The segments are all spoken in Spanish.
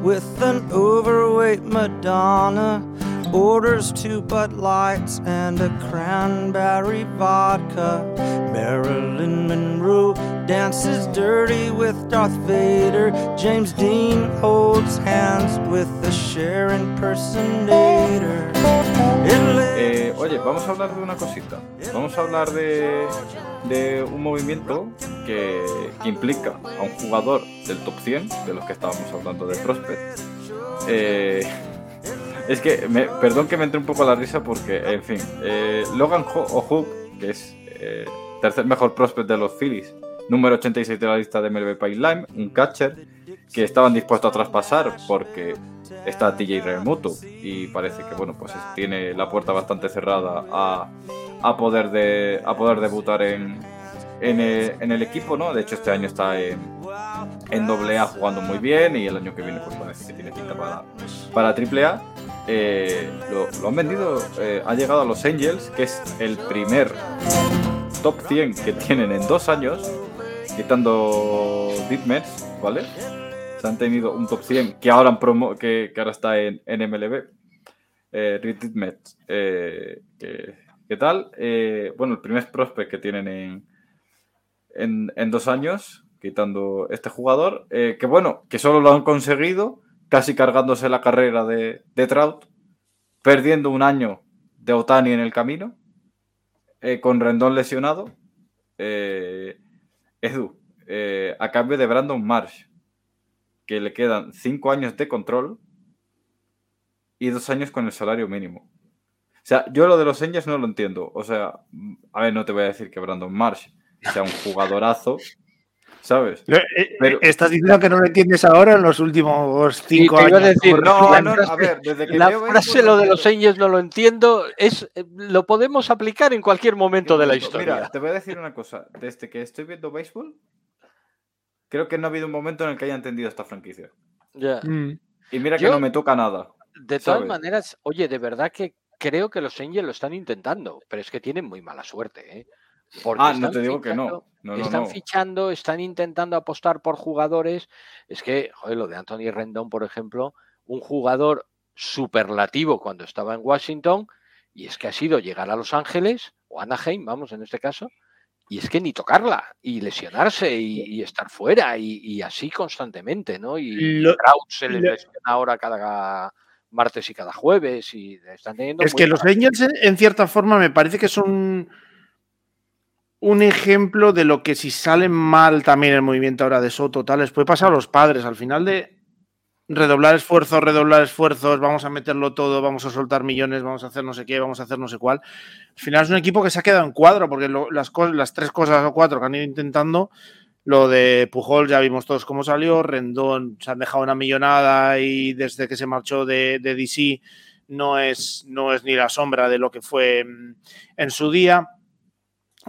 with an overweight Madonna. Orders two Bud Lights and a cranberry vodka. Marilyn Monroe dances dirty with Darth Vader. James Dean holds hands with the Cher impersonator. Eh, oye, vamos a hablar de una cosita. Vamos a hablar de, de un movimiento que, implica a un jugador del top 100, de los que estábamos hablando de Prospect. Eh, es que, perdón que me entre un poco la risa porque, en fin, eh, Logan Ho- O'Hook, que es eh, tercer mejor prospect de los Phillies, número 86 de la lista de MLB Pipeline, un catcher que estaban dispuestos a traspasar porque está TJ Remoto y parece que, bueno, pues tiene la puerta bastante cerrada a, a poder, de, a poder debutar en, en, el, equipo, ¿no? De hecho, este año está en, en doble A jugando muy bien y el año que viene pues parece que tiene pinta para, para triple A. Eh, lo, han vendido, eh, ha llegado a los Angels, que es el primer top 100 que tienen en dos años, quitando Deep Mets, ¿vale? Se han tenido un top 100 que ahora, está en, MLB. Eh, eh, que- ¿qué tal? Eh, bueno, el primer prospect que tienen en, en, dos años, quitando este jugador, eh, que bueno, que solo lo han conseguido casi cargándose la carrera de, de Trout, perdiendo un año de Otani en el camino, eh, con Rendón lesionado. Eh, Edu, eh, a cambio de Brandon Marsh, que le quedan cinco años de control y dos años con el salario mínimo. O sea, yo lo de los Angels no lo entiendo. O sea, a ver, no te voy a decir que Brandon Marsh sea un jugadorazo, ¿sabes? Eh, eh, Pero- Estás diciendo que no lo entiendes ahora en los últimos cinco te iba a años. decir, Por- No, la no, frase- a ver, desde que La veo frase lo de los Angels no lo entiendo, es eh, lo podemos aplicar en cualquier momento de la historia. Mira, te voy a decir una cosa. Desde que estoy viendo béisbol, creo que no ha habido un momento en el que haya entendido esta franquicia. Ya. Mm. Y mira que Yo- no me toca nada. De todas ¿sabes? maneras, oye, de verdad que creo que los Angels lo están intentando, pero es que tienen muy mala suerte, ¿eh? Porque Ah, no te digo que no. fichando- No, no, están no. fichando, están intentando apostar por jugadores. Es que, joder, lo de Anthony Rendon, por ejemplo, un jugador superlativo cuando estaba en Washington, y es que ha sido llegar a Los Ángeles, o Anaheim, vamos, en este caso, y es que ni tocarla, y lesionarse, y, y estar fuera, y, y así constantemente, ¿no? Y Lo- se le lo- lesiona ahora cada martes y cada jueves, y están teniendo. Es que los Angels, en cierta forma, me parece que son un ejemplo de lo que si sale mal también el movimiento ahora de Soto, tal, les puede pasar a los padres. Al final de redoblar esfuerzos, redoblar esfuerzos, vamos a meterlo todo, vamos a soltar millones, vamos a hacer no sé qué, vamos a hacer no sé cuál. Al final es un equipo que se ha quedado en cuadro, porque las, tres cosas o cuatro que han ido intentando, lo de Pujol ya vimos todos cómo salió, Rendón se han dejado una millonada y desde que se marchó de, de DC no es, no es ni la sombra de lo que fue en su día.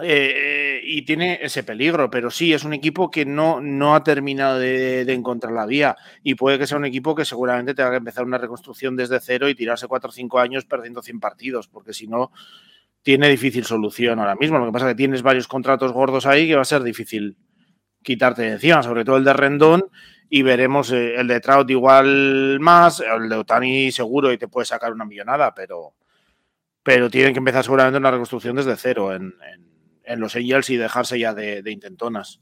Eh, y tiene ese peligro, pero sí, es un equipo que no, no ha terminado de, de encontrar la vía y puede que sea un equipo que seguramente tenga que empezar una reconstrucción desde cero y tirarse 4 o 5 años perdiendo 100 partidos, porque si no, tiene difícil solución ahora mismo. Lo que pasa es que tienes varios contratos gordos ahí que va a ser difícil quitarte de encima, sobre todo el de Rendón y veremos eh, el de Trout igual más, el de Otani seguro y te puede sacar una millonada, pero, pero tienen que empezar seguramente una reconstrucción desde cero en, en- en los Angels y dejarse ya de, de intentonas.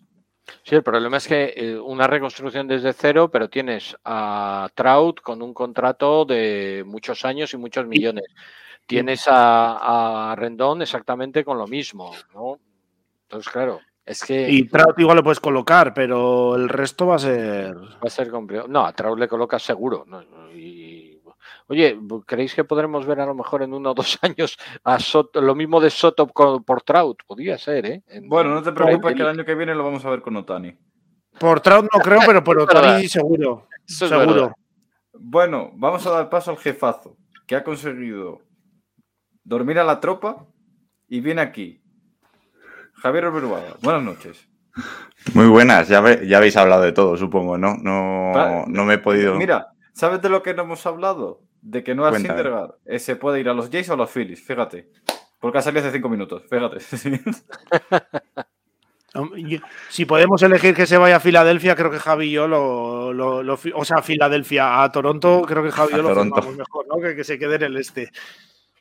Sí, el problema es que eh, una reconstrucción desde cero, pero tienes a Trout con un contrato de muchos años y muchos millones. Tienes a, a Rendón exactamente con lo mismo, ¿no? Entonces, claro, es que Y Trout igual lo puedes colocar, pero el resto va a ser... va a ser complicado. No, a Trout le colocas seguro. ¿no? Y, oye, ¿creéis que podremos ver a lo mejor en uno o dos años a Soto, lo mismo de Soto con- por Trout? Podría ser, ¿eh? En- Bueno, no te preocupes que el año que viene lo vamos a ver con Otani. Por Trout no creo, pero por. Otani seguro. Eso es seguro. verdad. Bueno, vamos a dar paso al jefazo, que ha conseguido dormir a la tropa y viene aquí. Javier Oberuaga, buenas noches. Muy buenas, ya, ve- ya habéis hablado de todo, supongo, ¿no? No, no me he podido. Mira, ¿sabes de lo que no hemos hablado? De que Noah Cuéntame. Syndergaard eh, se puede ir a los Jays o a los Phillies, fíjate. Porque ha salido hace cinco minutos, fíjate. Si podemos elegir que se vaya a Filadelfia, creo que Javi y yo lo, lo, o sea, Filadelfia a Toronto, creo que Javi y yo lo firmamos mejor, ¿no? Que, que, se quede en el este.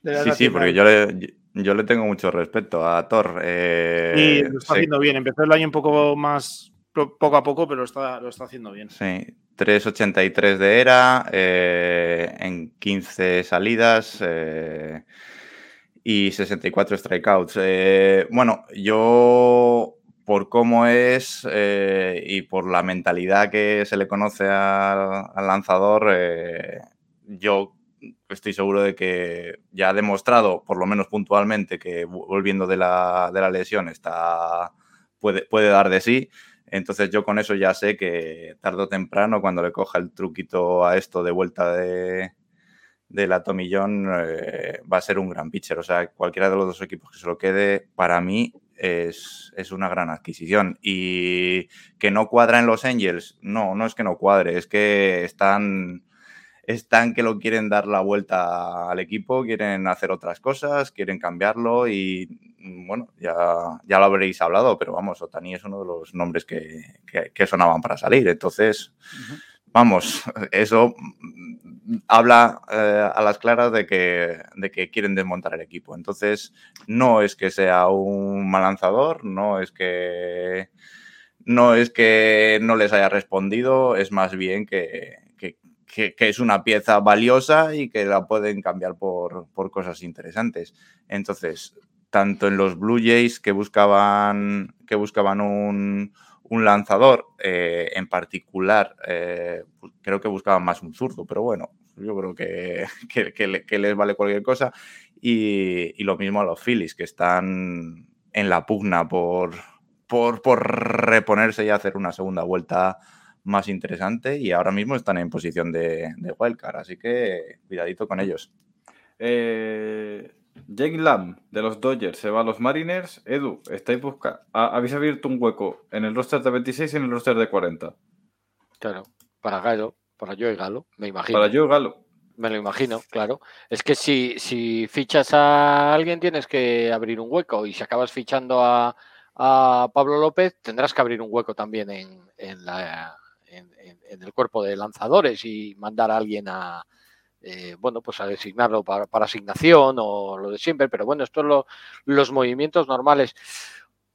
Sí, sí, porque yo le, yo le tengo mucho respeto a Thor. Eh, sí, lo está haciendo bien. Empezó el año un poco más poco a poco, pero está, lo está haciendo bien. Sí, 3.83 de era, eh, en 15 salidas eh, y 64 strikeouts. Eh, bueno, yo por cómo es y por la mentalidad que se le conoce al, al lanzador, yo estoy seguro de que ya ha demostrado, por lo menos puntualmente, que volviendo de la, de la lesión está, puede, puede dar de sí. Entonces yo con eso ya sé que tarde o temprano, cuando le coja el truquito a esto de vuelta de, de la Tomillón, eh, va a ser un gran pitcher. O sea, cualquiera de los dos equipos que se lo quede, para mí es, es, una gran adquisición. Y que no cuadra en los Angels, no, no es que no cuadre, es que están están que lo quieren dar la vuelta al equipo, quieren hacer otras cosas, quieren cambiarlo y bueno, ya, ya lo habréis hablado, pero vamos, Otani es uno de los nombres que, que, sonaban para salir. Entonces, vamos, eso mm, habla eh, a las claras de que, de que quieren desmontar el equipo. Entonces, no es que sea un mal lanzador, no es que no es que no les haya respondido, es más bien que, que, es una pieza valiosa y que la pueden cambiar por, cosas interesantes. Entonces, tanto en los Blue Jays que buscaban, que buscaban un, lanzador, eh, en particular, eh, creo que buscaban más un zurdo, pero bueno, yo creo que, les vale cualquier cosa. Y, lo mismo a los Phillies, que están en la pugna por, por, por reponerse y hacer una segunda vuelta más interesante y ahora mismo están en posición de, de wildcard, así que cuidadito con ellos. Eh, Jake Lamb de los Dodgers se va a los Mariners. Edu, estáis buscando. Habéis abierto un hueco en el roster de 26 y en el roster de 40. Claro, para Galo, para yo y Galo, me imagino. Para yo y Galo. Me lo imagino, claro. Es que si, si fichas a alguien tienes que abrir un hueco y si acabas fichando a, a Pablo López tendrás que abrir un hueco también en, en la en, el cuerpo de lanzadores y mandar a alguien a, eh, bueno, pues a designarlo para, asignación o lo de siempre, pero bueno, estos son los movimientos normales.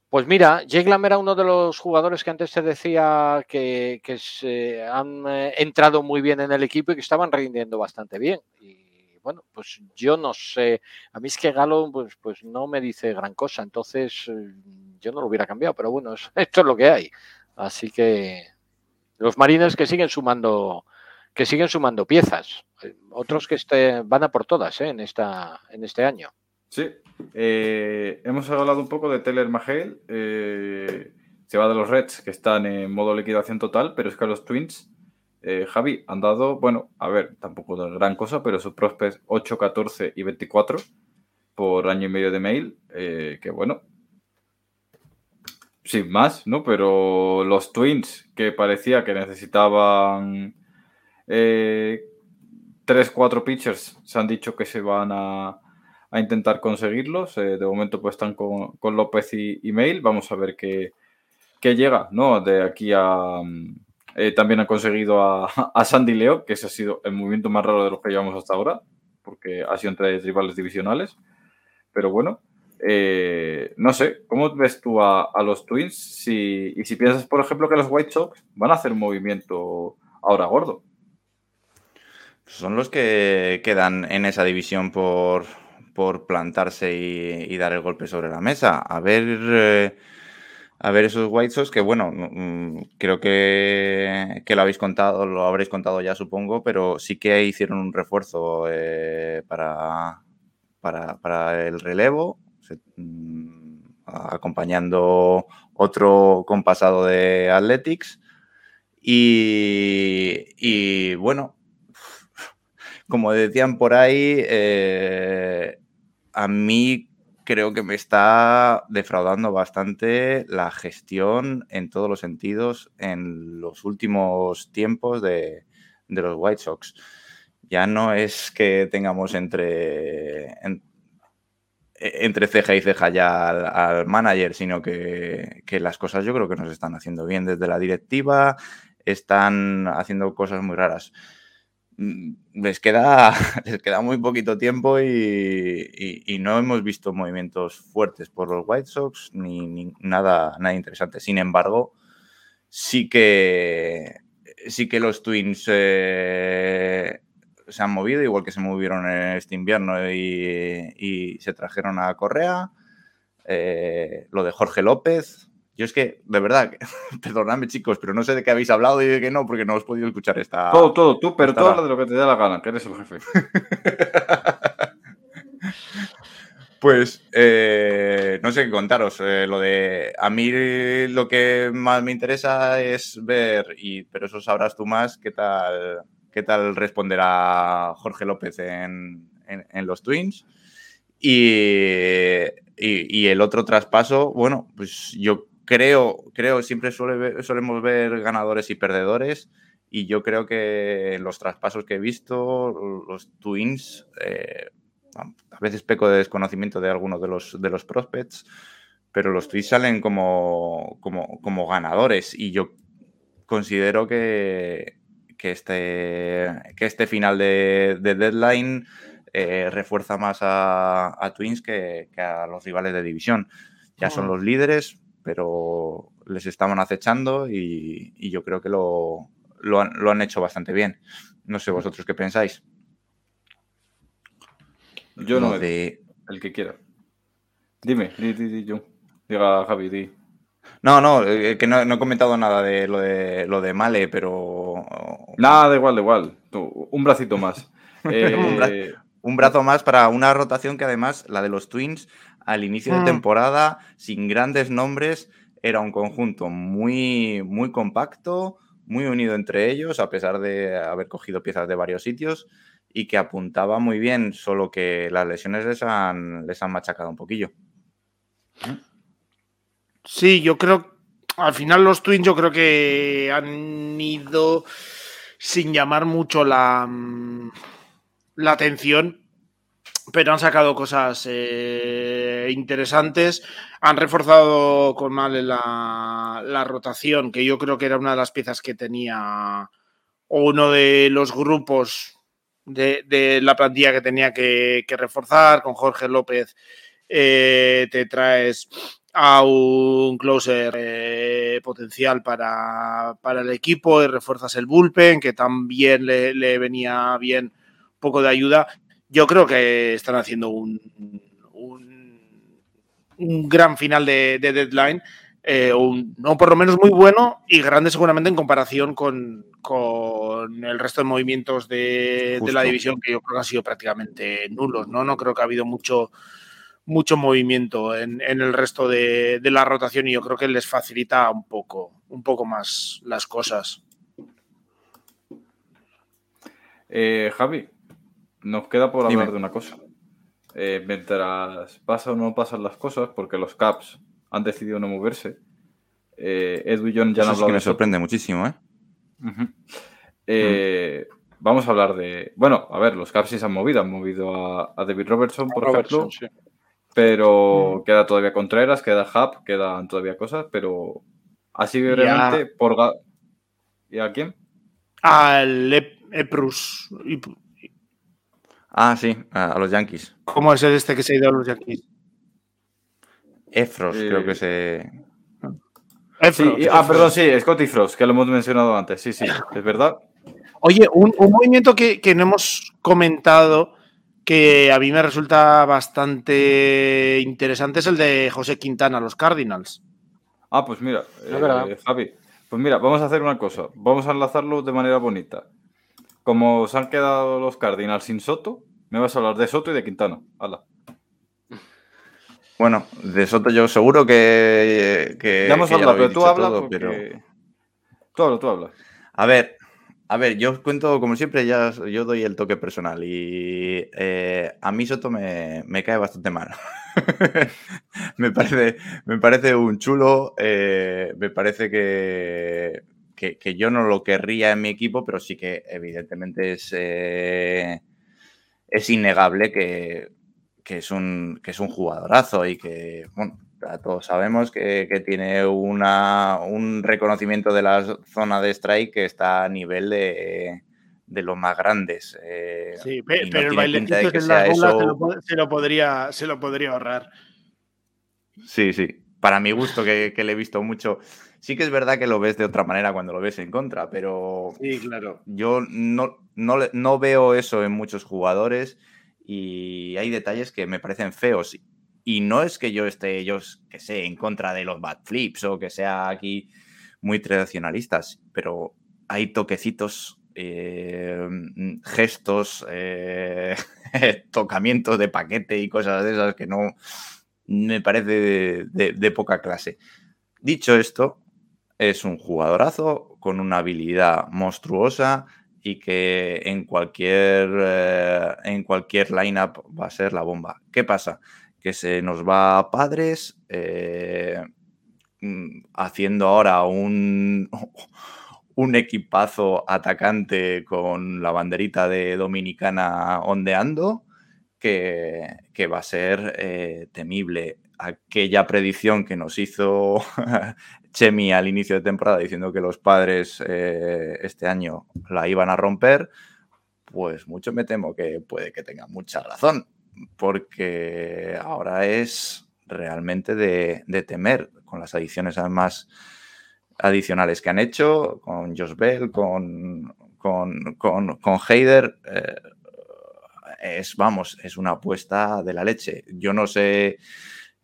Pues mira, Jake Lamb era uno de los jugadores que antes te decía que, se han eh, entrado muy bien en el equipo y que estaban rindiendo bastante bien. Y bueno, pues yo no sé, a mí es que Galo pues, pues no me dice gran cosa, entonces eh, yo no lo hubiera cambiado, pero bueno, esto es lo que hay. Así que los marines que siguen sumando, que siguen sumando piezas. Eh, otros que este, van a por todas eh, en, esta, en este año. Sí. Eh, hemos hablado un poco de Taylor Mahale. se va de los Reds, que están en modo liquidación total, pero es que los Twins, Javi, han dado, bueno, a ver, tampoco gran cosa, pero sus prospects 8, 14 y 24 por año y medio de mail, que bueno, sin más, ¿no? Pero los Twins, que parecía que necesitaban eh, tres, cuatro pitchers, se han dicho que se van a, intentar conseguirlos. Eh, de momento pues están con, López y, Mail. Vamos a ver qué, llega, ¿no? De aquí a... Eh, también han conseguido a, Sandy Leo, que ese ha sido el movimiento más raro de los que llevamos hasta ahora, porque ha sido entre rivales divisionales. Pero bueno, no sé, ¿cómo ves tú a, los Twins? Si, y si piensas, por ejemplo, que los White Sox van a hacer un movimiento ahora gordo. Son los que quedan en esa división por, plantarse y, dar el golpe sobre la mesa. A ver, eh, a ver esos White Sox que, bueno, mm, creo que, lo habéis contado, lo habréis contado ya, supongo, pero sí que hicieron un refuerzo eh, para, para el relevo Mm, acompañando otro compasado de Athletics. Y, bueno, como decían por ahí, eh, a mí creo que me está defraudando bastante la gestión en todos los sentidos en los últimos tiempos de, los White Sox. Ya no es que tengamos entre, entre ceja y ceja ya al, manager, sino que, que, las cosas yo creo que nos están haciendo bien desde la directiva, están haciendo cosas muy raras. Mm, les queda, les queda muy poquito tiempo y, no hemos visto movimientos fuertes por los White Sox ni, nada, nada interesante. Sin embargo, sí que, sí que los Twins eh, se han movido, igual que se movieron en este invierno y, se trajeron a Correa. Eh, lo de Jorge López, yo es que, de verdad, perdonadme chicos, pero no sé de qué habéis hablado y de qué no, porque no os he podido escuchar esta... Todo, todo, tú, pero todo de lo que te dé la gana, que eres el jefe. pues, eh, no sé qué contaros. Eh, lo de... A mí lo que más me interesa es ver, y, pero eso sabrás tú más, qué tal, qué tal responderá Jorge López en, en, los Twins. Y, y, y, el otro traspaso, bueno, pues yo creo, creo, siempre suele solemos ver ganadores y perdedores. Y yo creo que los traspasos que he visto, los Twins, eh, a veces peco de desconocimiento de algunos de los, de los prospects, pero los Twins salen como, como, ganadores. Y yo considero que, que, este, que este final de, deadline eh, refuerza más a, Twins que, que, a los rivales de división. Ya son los líderes, pero les estaban acechando y, yo creo que lo, han, hecho bastante bien. No sé vosotros qué pensáis. Yo no, de... el que quiera. Dime, di, di, di, yo. Diga Javi, di. No, no, eh, que no, he comentado nada de lo de lo de Male, pero. Nada, da igual, da igual. Un bracito más. Eh, un, brazo más para una rotación que además, la de los Twins, al inicio de mm. temporada, sin grandes nombres, era un conjunto muy, muy compacto, muy unido entre ellos, a pesar de haber cogido piezas de varios sitios y que apuntaba muy bien, solo que las lesiones les han, les han machacado un poquillo. Sí, yo creo, al final los Twins yo creo que han ido sin llamar mucho la, mm, la atención pero han sacado cosas eh, interesantes. Han reforzado con mal la, la, rotación, que yo creo que era una de las piezas que tenía uno de los grupos de, la plantilla que tenía que, reforzar. Con Jorge López eh, te traes a un closer eh, potencial para, para, el equipo y refuerzas el bullpen, que también le, le venía bien poco de ayuda yo creo que están haciendo un, un, gran final de, deadline, eh, no por lo menos muy bueno y grande seguramente en comparación con, el resto de movimientos de, la división que yo creo que han sido prácticamente nulos. No, no creo que ha habido mucho mucho movimiento en, el resto de, la rotación y yo creo que les facilita un poco, un poco más las cosas. Eh, Javi, nos queda por hablar de una cosa. Eh, mientras pasan o no pasan las cosas, porque los Caps han decidido no moverse, eh, Edu y John ya han hablado. Es que me sorprende muchísimo, ¿eh? ¿eh? Vamos a hablar de. Bueno, a ver, los Caps sí se han movido. Han movido a, David Robertson, por ejemplo. Pero mm. queda todavía Contreras, queda Hub, quedan todavía cosas, pero así brevemente, por. ¿Y a quién? Al Eprus. Ah, sí, a, los Yankees. ¿Cómo es el este que se ha ido a los Yankees? Efros, creo que se. Efros, ah, perdón, sí, Scotty Frost, que lo hemos mencionado antes. Sí, sí, es verdad. Oye, un, movimiento que, no hemos comentado que a mí me resulta bastante interesante es el de José Quintana, los Cardinals. Ah, pues mira, eh, Javi, pues mira, vamos a hacer una cosa. Vamos a enlazarlo de manera bonita. Como se han quedado los Cardinals sin Soto, me vas a hablar de Soto y de Quintana. Hala. Bueno, de Soto yo seguro que. que ya hemos hablado, pero tú hablas. Pero... Tú hablas, tú hablas. A ver, a ver, yo os cuento, como siempre, ya yo doy el toque personal y eh, a mí Soto me, cae bastante mal. me, parece, me parece un chulo, eh, me parece que que, yo no lo querría en mi equipo, pero sí que evidentemente es, eh, es innegable que, que, es un, que es un jugadorazo y que, bueno, todos sabemos que, tiene una, un reconocimiento de la zona de strike que está a nivel de, de los más grandes. Eh, sí, pero, el bailecito de que sea eso... se, lo, podría, se lo podría ahorrar. Sí, sí. Para mi gusto, que, le he visto mucho. Sí que es verdad que lo ves de otra manera cuando lo ves en contra, pero. Sí, claro. Yo no, no, no veo eso en muchos jugadores y hay detalles que me parecen feos. Y no es que yo esté, yo que sé, en contra de los bad flips o que sea aquí muy tradicionalistas, pero hay toquecitos, eh, gestos, eh, tocamientos de paquete y cosas de esas que no me parece de, poca clase. Dicho esto, es un jugadorazo con una habilidad monstruosa y que en cualquier, eh, en cualquier lineup va a ser la bomba. ¿Qué pasa? Que se nos va a padres eh, mm, haciendo ahora un, un equipazo atacante con la banderita de Dominicana ondeando que, que va a ser eh, temible. Aquella predicción que nos hizo Chemi al inicio de temporada diciendo que los padres eh, este año la iban a romper, pues mucho me temo que puede que tenga mucha razón, porque ahora es realmente de, temer con las adiciones además adicionales que han hecho, con Josh Bell, con, con, con, con Heider. Eh, es, vamos, es una apuesta de la leche. Yo no sé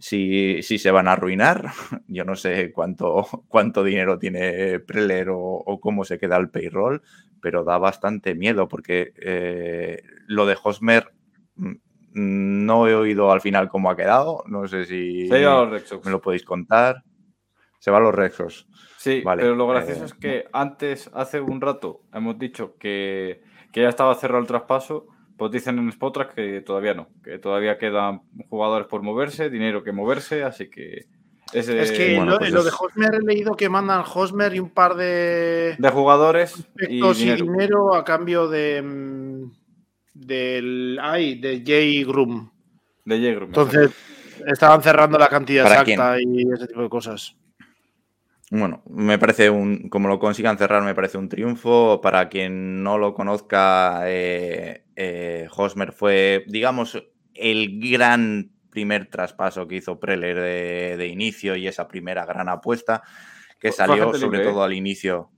si, se van a arruinar. Yo no sé cuánto, cuánto dinero tiene Preller o, cómo se queda el payroll, pero da bastante miedo porque eh, lo de Hosmer mm, no he oído al final cómo ha quedado. No sé si me lo podéis contar. Se va a los Rexos. Sí, pero lo gracioso eh, es que antes, hace un rato, hemos dicho que, que ya estaba cerrado el traspaso pues dicen en Spotrack que todavía no, que todavía quedan jugadores por moverse, dinero que moverse, así que... es que lo, pues de Hosmer he leído que mandan Hosmer y un par de... De jugadores y dinero. a cambio de... Mm, del... Ay, de Jay Groom. De Jay Groom. Entonces, estaban cerrando la cantidad exacta y ese tipo de cosas. Bueno, me parece un, como lo consigan cerrar, me parece un triunfo. Para quien no lo conozca, eh, eh, Hosmer fue, digamos, el gran primer traspaso que hizo Preller de, inicio y esa primera gran apuesta que salió sobre todo ¿eh? al inicio.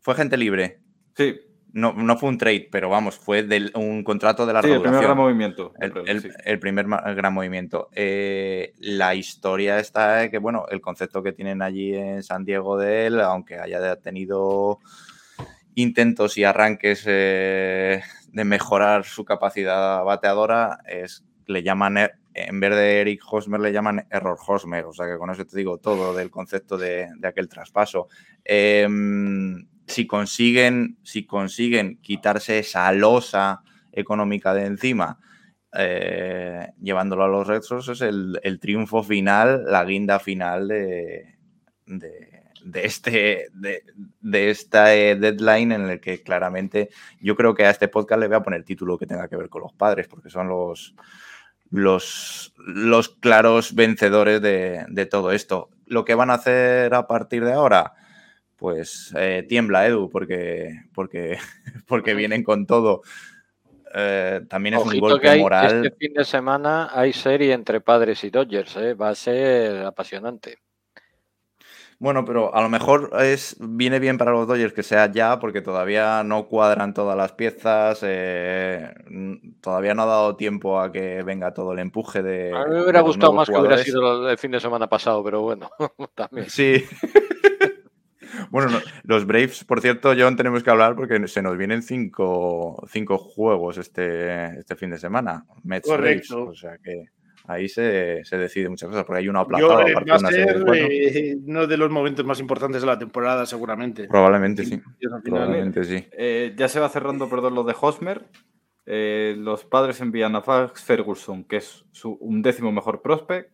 ¿Fue gente libre? Sí, no, no fue un trade, pero vamos, fue un contrato de la sí, El primer gran movimiento. El, primer gran movimiento. Eh, la historia está que, bueno, el concepto que tienen allí en San Diego de él, aunque haya tenido intentos y arranques eh, de mejorar su capacidad bateadora, es, le llaman, e, en vez de Eric Hosmer, le llaman Error Hosmer. O sea que con eso te digo todo del concepto de, de aquel traspaso. Eh, si consiguen, si consiguen quitarse esa losa económica de encima, eh, llevándolo a los Red es el, triunfo final, la guinda final de, este, de, esta eh, deadline en el que claramente yo creo que a este podcast le voy a poner título que tenga que ver con los padres, porque son los, los, los claros vencedores de, de todo esto. Lo que van a hacer a partir de ahora, pues eh, tiembla Edu porque, porque, porque vienen con todo. Eh, también es un golpe moral. Este fin de semana hay serie entre padres y Dodgers, ¿eh? va a ser apasionante. Bueno, pero a lo mejor es, viene bien para los Dodgers que sea ya, porque todavía no cuadran todas las piezas, todavía no ha dado tiempo a que venga todo el empuje de. A mí me hubiera gustado más que hubiera sido el fin de semana pasado, pero bueno, también. Sí. Bueno, los Braves, por cierto, John, tenemos que hablar porque se nos vienen cinco, cinco juegos este, este fin de semana. Mets Braves. O sea que ahí se, se, decide muchas cosas, porque hay uno aplazado. Yo, va a ser eh, uno de los momentos más importantes de la temporada, seguramente. Probablemente sí. Probablemente sí. Eh, ya se va cerrando, perdón, lo de Hosmer. Eh, los padres envían a Fax Ferguson, que es su undécimo mejor prospect,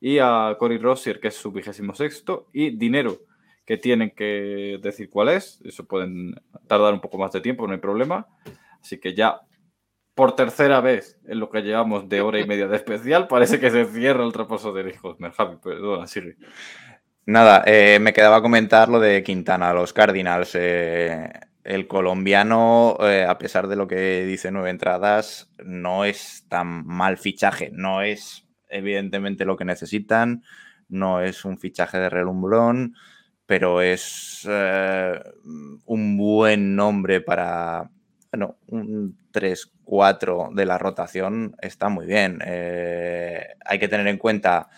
y a Cory Rossier, que es su vigésimo sexto, y dinero que tienen que decir cuál es. Eso pueden tardar un poco más de tiempo, no hay problema. Así que ya por tercera vez en lo que llevamos de hora y media de especial, parece que se cierra el traposo de hijos. Javi, perdona, sigue. Nada, eh, me quedaba comentar lo de Quintana, los Cardinals. Eh, el colombiano, eh, a pesar de lo que dice nueve entradas, no es tan mal fichaje. No es evidentemente lo que necesitan, no es un fichaje de relumbrón, pero es un buen nombre para, bueno, un 3-4 de la rotación está muy bien. hay que tener en cuenta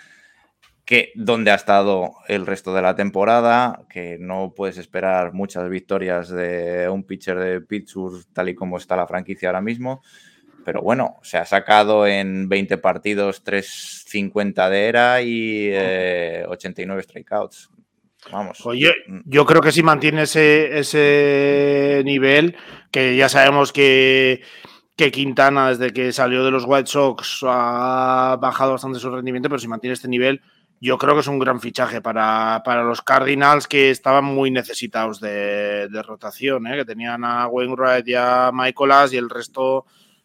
que donde ha estado el resto de la temporada, que no puedes esperar muchas victorias de un pitcher de Pittsburgh tal y como está la franquicia ahora mismo. Pero bueno, se ha sacado en 20 partidos 3.50 de era y 89 eh, strikeouts. Vamos. Oye, mm. yo creo que si mantiene ese, ese nivel, que ya sabemos que, que Quintana desde que salió de los White Sox ha bajado bastante su rendimiento, pero si mantiene este nivel, yo creo que es un gran fichaje para, los Cardinals que estaban muy necesitados de, rotación, ¿eh? que tenían a Wainwright y a Michaelas y el resto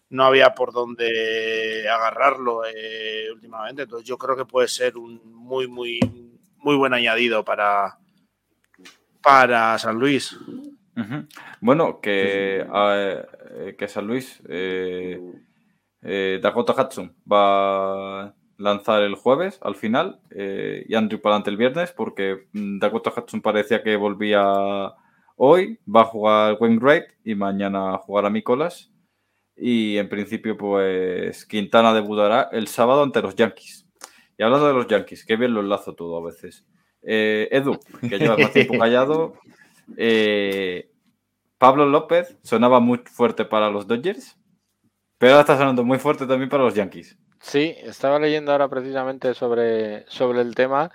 no había por dónde agarrarlo eh, últimamente. Entonces yo creo que puede ser un muy, muy, muy buen añadido para, para San Luis. Bueno, que, eh, que San Luis, Dakota Hudson va lanzar el jueves al final eh, y Andrew para el viernes porque mm, Dakota Hudson parecía que volvía hoy, va a jugar Wainwright y mañana jugará Nicolas y en principio pues Quintana debutará el sábado ante los Yankees. Y hablando de los Yankees, qué bien lo enlazo todo a veces. Eh, Edu, que lleva más tiempo callado. Eh, Pablo López sonaba muy fuerte para los Dodgers, pero ahora está sonando muy fuerte también para los Yankees. Sí, estaba leyendo ahora precisamente sobre, sobre el tema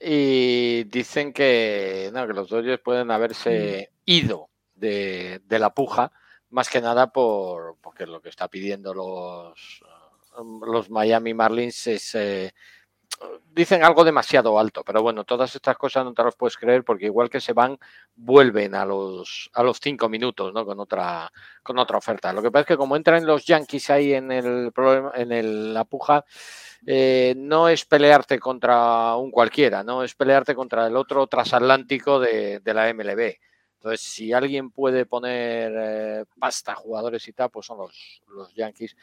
y dicen que, que los Dodgers pueden haberse ido de, la puja, más que nada por porque lo que está pidiendo los, los Miami Marlins es eh, dicen algo demasiado alto, pero bueno, todas estas cosas no te las puedes creer porque igual que se van, vuelven a los, a los cinco minutos, ¿no? Con otra, con otra oferta. Lo que pasa es que como entran los Yankees ahí en el problema, en el, la puja, eh, no es pelearte contra un cualquiera, no es pelearte contra el otro transatlántico de, de la MLB. Entonces, si alguien puede poner eh, pasta jugadores y tal, pues son los, los Yankees,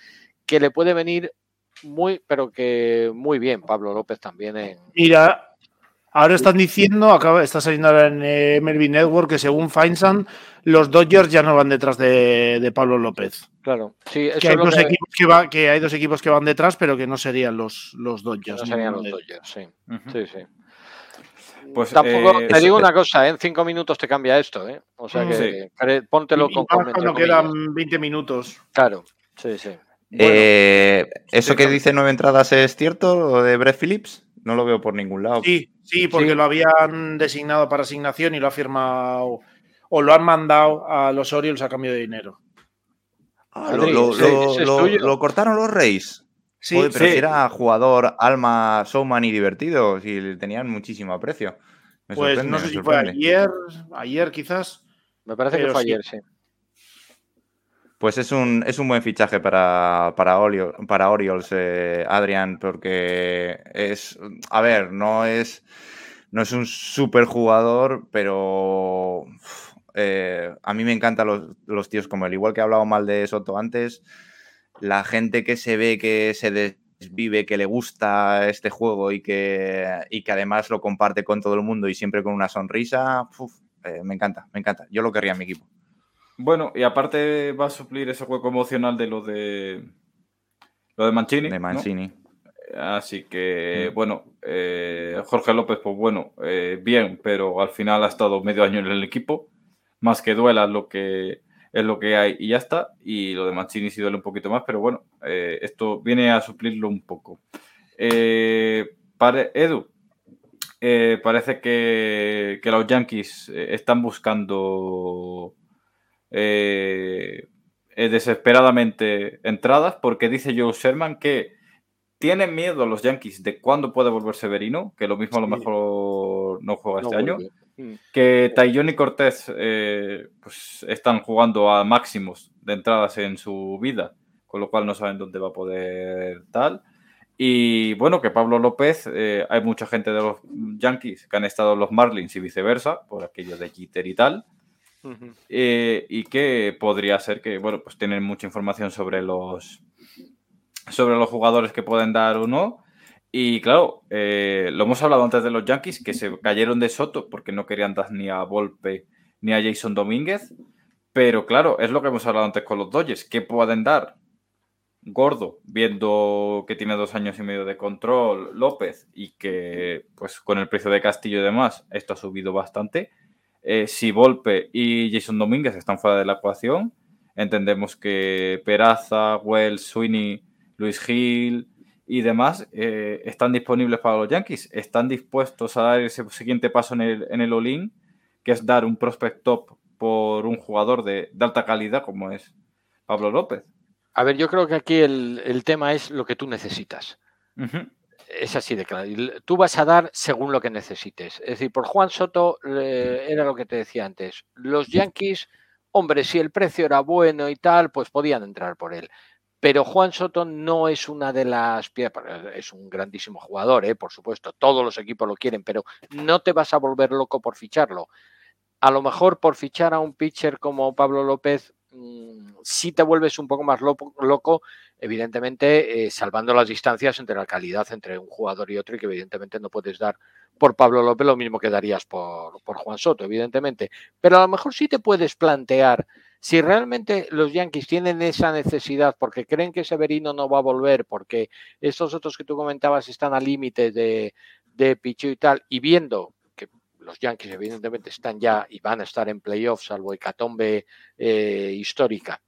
que le puede venir muy, pero que muy bien, Pablo López también en... Mira, ahora están diciendo, acaba, está saliendo ahora en eh, Melvin Network, que según Feinstein, los Dodgers ya no van detrás de, Pablo López. Claro, sí, que hay, dos Equipos que, va, que hay dos equipos que van detrás, pero que no serían los, los Dodgers. No serían los Dodgers, sí. sí, sí. Pues, Tampoco, eh, te digo una cosa, ¿eh? en cinco minutos te cambia esto, ¿eh? O sea que póntelo con cuando quedan 20 minutos. Claro, sí, sí. Eh, ¿Eso que dice nueve entradas es cierto de Brett Phillips? No lo veo por ningún lado. Sí, sí, porque lo habían designado para asignación y lo ha firmado o lo han mandado a los Orioles a cambio de dinero. Ah, lo, cortaron los Reyes. Sí, pero era jugador, alma, showman y divertido, y tenían muchísimo aprecio. pues no sé si fue ayer, ayer quizás. Me parece que fue ayer, sí. Pues es un, es un buen fichaje para, para, Orioles, eh, Adrián, porque es, a ver, no es, no es un super jugador, pero eh, a mí me encantan los, los, tíos como él. Igual que he hablado mal de Soto antes, la gente que se ve que se desvive, que le gusta este juego y que, y que además lo comparte con todo el mundo y siempre con una sonrisa, eh, me encanta, me encanta. Yo lo querría en mi equipo. Bueno, y aparte va a suplir ese hueco emocional de lo de lo de Mancini. De Mancini. Así que, mm. bueno, eh, Jorge López, pues bueno, eh, bien, pero al final ha estado medio año en el equipo. Más que duela lo que es lo que hay y ya está. Y lo de Mancini sí duele un poquito más, pero bueno, eh, esto viene a suplirlo un poco. para Edu, parece que, que, los Yankees están buscando eh, eh, desesperadamente entradas porque dice Joe Sherman que tienen miedo los Yankees de cuándo puede volver Severino, que lo mismo a lo mejor no juega este año. Mm. Que Taillon y Cortés eh, pues están jugando a máximos de entradas en su vida, con lo cual no saben dónde va a poder tal. Y bueno, que Pablo López, eh, hay mucha gente de los Yankees que han estado en los Marlins y viceversa, por aquello de Jeter y tal. Eh, y que podría ser que, bueno, pues tienen mucha información sobre los sobre los jugadores que pueden dar o no. Y claro, eh, lo hemos hablado antes de los Yankees, que se cayeron de Soto porque no querían dar ni a Volpe ni a Jason Domínguez. Pero claro, es lo que hemos hablado antes con los Dodgers. ¿Qué pueden dar? Gordo, viendo que tiene dos años y medio de control López y que pues con el precio de Castillo y demás esto ha subido bastante. Eh, si Volpe y Jason Domínguez están fuera de la ecuación, entendemos que Peraza, Wells, Sweeney, Luis Gil y demás eh, están disponibles para los Yankees. Están dispuestos a dar ese siguiente paso en el, en el all que es dar un prospect top por un jugador de, alta calidad como es Pablo López. A ver, yo creo que aquí el, tema es lo que tú necesitas. Es así de claro. Tú vas a dar según lo que necesites. Es decir, por Juan Soto era lo que te decía antes. Los Yankees, hombre, si el precio era bueno y tal, pues podían entrar por él. Pero Juan Soto no es una de las piezas, es un grandísimo jugador, ¿eh? por supuesto, todos los equipos lo quieren, pero no te vas a volver loco por ficharlo. A lo mejor por fichar a un pitcher como Pablo López, mm, si te vuelves un poco más loco, evidentemente eh, salvando las distancias entre la calidad entre un jugador y otro y que evidentemente no puedes dar por Pablo López lo mismo que darías por, por Juan Soto, evidentemente. Pero a lo mejor sí te puedes plantear si realmente los Yankees tienen esa necesidad porque creen que Severino no va a volver, porque estos otros que tú comentabas están al límite de, de y tal, y viendo los Yankees evidentemente están ya y van a estar en playoffs, salvo hecatombe eh, histórica,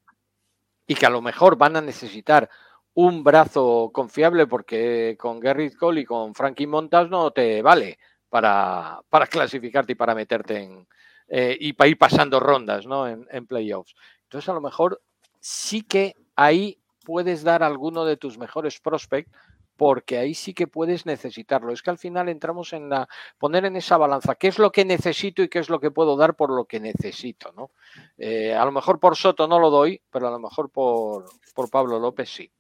y que a lo mejor van a necesitar un brazo confiable porque con Gerrit Cole y con Frankie Montas no te vale para, para clasificarte y para meterte en, eh, y para ir pasando rondas ¿no? en, playoffs. Entonces, a lo mejor sí que ahí puedes dar alguno de tus mejores prospects porque ahí sí que puedes necesitarlo. Es que al final entramos en la poner en esa balanza qué es lo que necesito y qué es lo que puedo dar por lo que necesito, ¿no? Eh, a lo mejor por Soto no lo doy, pero a lo mejor por, por Pablo López sí.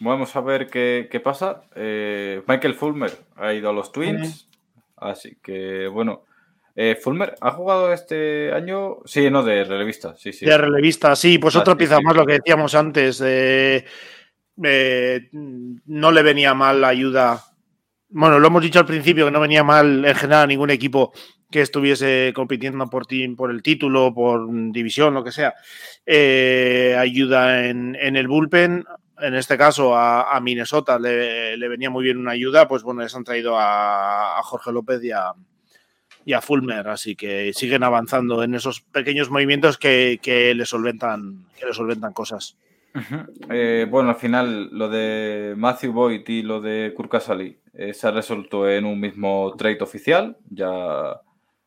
Vamos a ver qué, pasa. Eh, Michael Fulmer ha ido a los Twins. Así que, bueno. Eh, Fulmer, ¿ha jugado este año? Sí, no, de relevista, sí, sí. De relevista, sí, pues otro pieza más lo que decíamos antes. Eh, no le venía mal la ayuda. Bueno, lo hemos dicho al principio que no venía mal en general a ningún equipo que estuviese compitiendo por, por el título, por división, lo que sea. Eh, ayuda en, el bullpen en este caso a, Minnesota le, venía muy bien una ayuda, pues bueno, les han traído a, Jorge López y a, y a, Fulmer, así que siguen avanzando en esos pequeños movimientos que, le, solventan, que le solventan cosas. Eh, bueno, al final lo de Matthew Boyd y lo de Kurkasali eh, se ha resuelto en un mismo trade oficial, ya,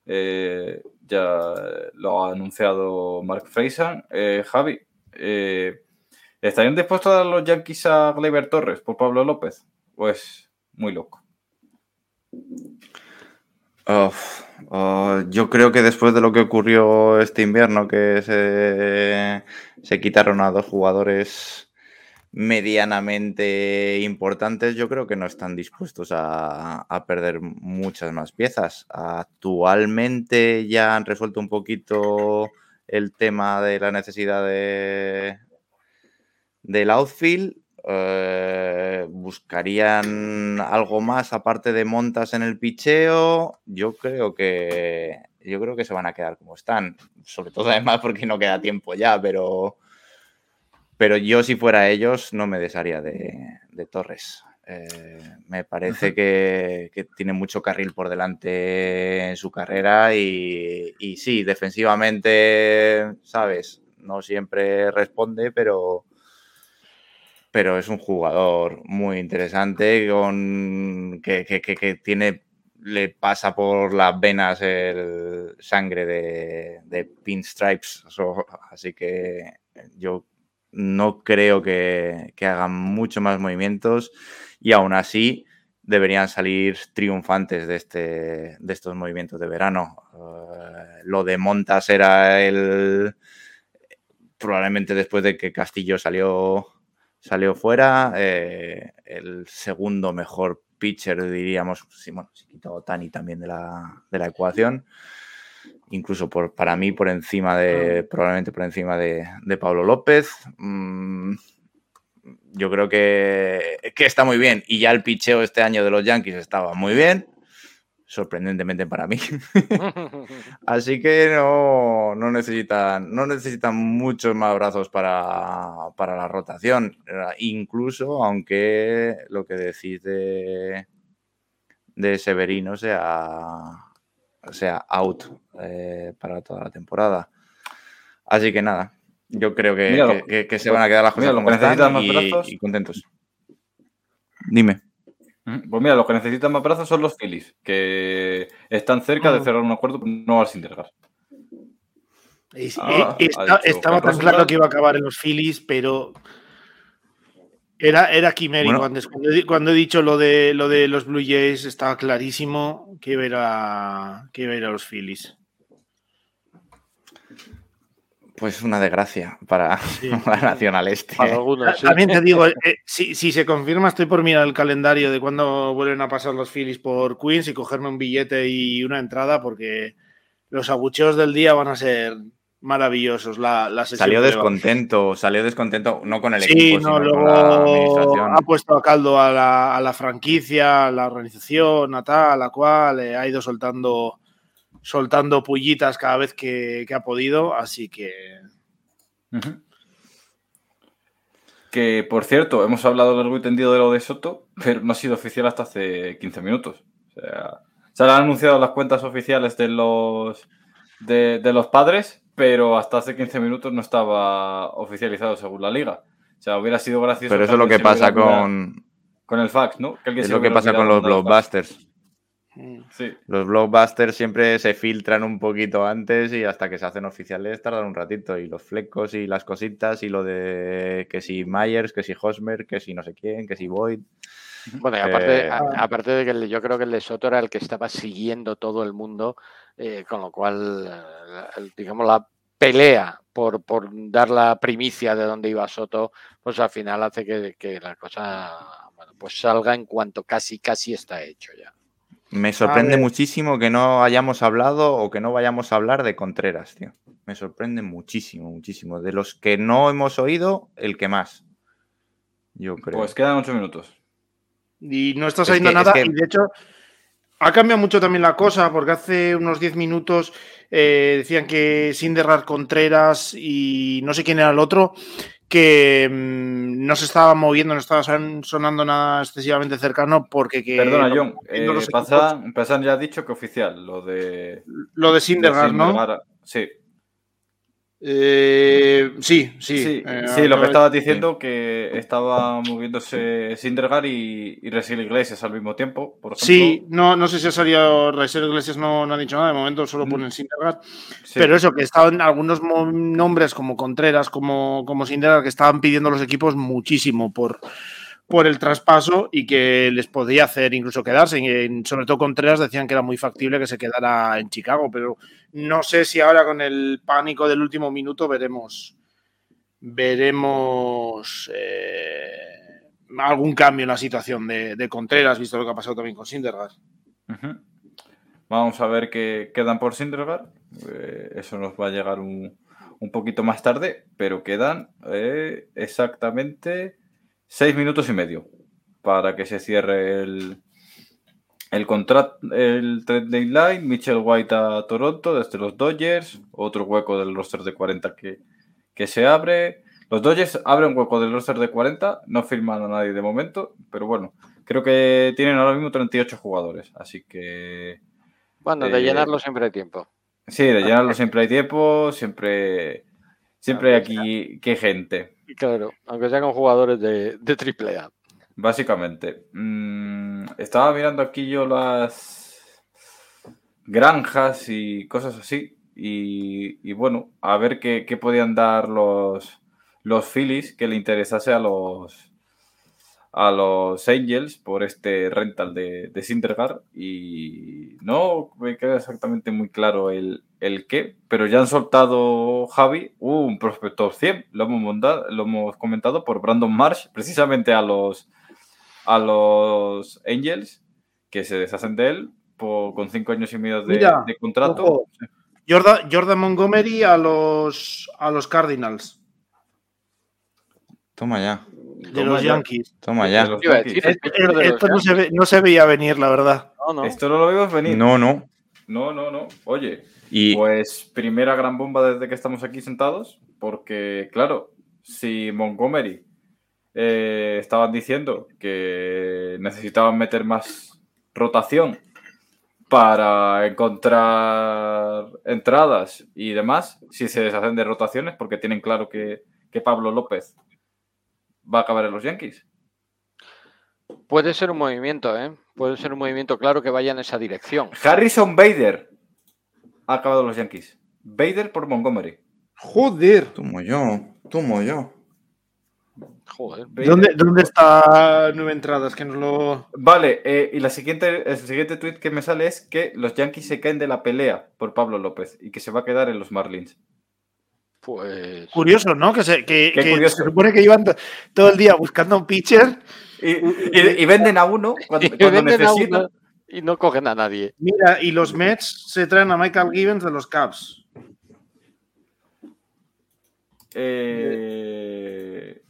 eh, ya lo ha anunciado Mark Fraser. Javi, ¿Estarían dispuestos a dar los Yankees a Gleyber Torres por Pablo López? Pues muy loco. Oh, yo creo que después de lo que ocurrió este invierno, que se, quitaron a dos jugadores medianamente importantes, yo creo que no están dispuestos a, a, perder muchas más piezas. Actualmente ya han resuelto un poquito el tema de la necesidad de, del outfield. Eh, buscarían algo más aparte de montas en el picheo. Yo creo que yo creo que se van a quedar como están. Sobre todo además porque no queda tiempo ya, pero pero yo si fuera ellos no me desharía de, Torres. Eh, me parece que, tiene mucho carril por delante en su carrera y, y sí, defensivamente, sabes, no siempre responde, pero, pero es un jugador muy interesante con que, tiene le pasa por las venas el sangre de, de pinstripes así que yo no creo que, hagan mucho más movimientos y aún así deberían salir triunfantes de, este, de estos movimientos de verano. Eh, lo de Montas era el, probablemente después de que Castillo salió, salió fuera, eh, el segundo mejor pitcher, diríamos, si, bueno, si quito Tani también de la, de la ecuación, incluso por, para mí por encima de, probablemente por encima de, de Pablo López. Mm, yo creo que, que, está muy bien. Y ya el picheo este año de los Yankees estaba muy bien, sorprendentemente para mí. Así que no, no, necesitan, no necesitan muchos más brazos para, para, la rotación. Incluso aunque lo que decís de, de Severino sea, sea out eh, para toda la temporada. Así que nada, yo creo que, que- que se van a quedar las cosas como necesitan y contentos. Dime. Ujú. Pues mira, los que necesitan más brazos son los Phillies, que están cerca de Mm. cerrar un acuerdo no al Syndergaard. Y- y- Ah, dicho estaba tan claro que iba a acabar en los Phillies, pero era, era quimérico Bueno. antes. Cuando, he- cuando he dicho lo de, lo de los Blue Jays, estaba clarísimo que iba a ir a, que iba a, ir a los Phillies. Pues una desgracia para Sí. la Nacional Este. Para algunos, sí. También te digo, eh, si, si se confirma, estoy por mirar el calendario de cuándo vuelven a pasar los Phillies por Queens y cogerme un billete y una entrada, porque los abucheos del día van a ser maravillosos. La, la sesión Salió de- descontento, salió descontento, no con el Sí, equipo, no, sino luego con la administración. ha puesto a caldo a la, a la franquicia, a la organización, a tal, a cual, eh, ha ido soltando, soltando pullitas cada vez que, que ha podido, así que. Que por cierto, hemos hablado largo y tendido de lo de Soto, pero no ha sido oficial hasta hace 15 minutos. O sea, se han anunciado las cuentas oficiales de los de, de los padres, pero hasta hace 15 minutos no estaba oficializado según la liga. O sea, hubiera sido gracioso. Pero eso es lo que pasa con, con el fax, ¿no? Que es lo que pasa con los blockbusters. Mm, Sí. Los blockbusters siempre se filtran un poquito antes y hasta que se hacen oficiales tardan un ratito. Y los flecos y las cositas y lo de que si Myers, que si Hosmer, que si no sé quién, que si Boyd. Bueno, y aparte, Eh, a- aparte de que yo creo que el de Soto era el que estaba siguiendo todo el mundo, eh, con lo cual, eh, digamos, la pelea por, por dar la primicia de dónde iba Soto, pues al final hace que, que la cosa bueno, pues salga en cuanto casi, casi está hecho ya. Me sorprende muchísimo que no hayamos hablado o que no vayamos a hablar de Contreras, tío. Me sorprende muchísimo, muchísimo. De los que no hemos oído, el que más. Yo creo. Pues quedan 8 minutos. y no está Es saliendo es nada. que- Y de hecho, ha cambiado mucho también la cosa, porque hace unos 10 minutos eh, decían que Sindergaard Contreras y no sé quién era el otro, que mm, no se estaba moviendo, no estaba son- sonando nada excesivamente cercano, porque que. Perdona, John. viendo Eh, Pazán, Pazán ya ha dicho que oficial, lo de. lo de Sindergaard, de ¿no? Sí. Eh, sí, sí. Sí, eh, sí, lo que estabas diciendo que estaba moviéndose Sindergaard y, y Resil Iglesias al mismo tiempo, por ejemplo. Sí, no, no sé si ha salido Reiser Iglesias, no, no han dicho nada, de momento solo Mm. ponen Sindergaard. Sí. Pero eso, que estaban algunos nombres como Contreras, como, como Sindergaard, que estaban pidiendo los equipos muchísimo por, por el traspaso y que les podía hacer incluso quedarse. En- sobre todo Contreras decían que era muy factible que se quedara en Chicago, pero no sé si ahora con el pánico del último minuto veremos veremos eh, algún cambio en la situación de, de Contreras, visto lo que ha pasado también con Sindergaard. Vamos a ver qué quedan por Sindergaard. Eh, eso nos va a llegar un, un poquito más tarde, pero quedan eh, exactamente seis minutos y medio para que se cierre el, el contrato, el trade deadline. Mitchell White a Toronto desde los Dodgers, otro hueco del roster de 40 que, que se abre. Los Dodgers abren hueco del roster de 40, no firman a nadie de momento, pero bueno, creo que tienen ahora mismo 38 jugadores, así que Bueno, de Eh, llenarlo siempre hay tiempo. sí, de llenarlo siempre hay tiempo, siempre, siempre hay aquí que gente, Claro, aunque sean con jugadores de, triple A. básicamente. Mm, estaba mirando aquí yo las granjas y cosas así, y, bueno, a ver qué, podían dar los, los Phillies que le interesase a los a los Angels por este rental de, de y no me queda exactamente muy claro el, el qué, pero ya han soltado Javi un prospector 100, lo hemos, montado, lo hemos comentado por Brandon Marsh, precisamente a los, a los Angels que se deshacen de él por, con cinco años y medio de, Mira, de contrato. ojo. Jordan, Jordan Montgomery a los, a los Cardinals Toma ya, de Toma los ya. Yankees. toma ya. los Yankees. Esto no se, ve- no se veía venir, la verdad. No, no. Esto no lo vimos venir. No, no. No, no, no. Oye, Y pues primera gran bomba desde que estamos aquí sentados, porque claro, si Montgomery eh, estaban diciendo que necesitaban meter más rotación para encontrar entradas y demás, si se deshacen de rotaciones, porque tienen claro que, que Pablo López va a acabar en los Yankees. Puede ser un movimiento, ¿eh? Puede ser un movimiento claro que vaya en esa dirección. Harrison Bader ha acabado los Yankees. Bader por Montgomery. Joder. tomo yo, tomo yo. Joder. ¿Dónde, ¿Dónde está nueve entradas? Que nos lo. Vale, eh, y la siguiente, el siguiente tweet que me sale es que los Yankees se caen de la pelea por Pablo López y que se va a quedar en los Marlins. Pues. Curioso, ¿no? Que, se, que, Qué que curioso. se supone que iban to- todo el día buscando un pitcher. Y, y- y venden a uno cuando, cuando venden a necesitan. Y no cogen a nadie. Mira, y los Mets se traen a Michael Gibbons de los Cubs. Eh,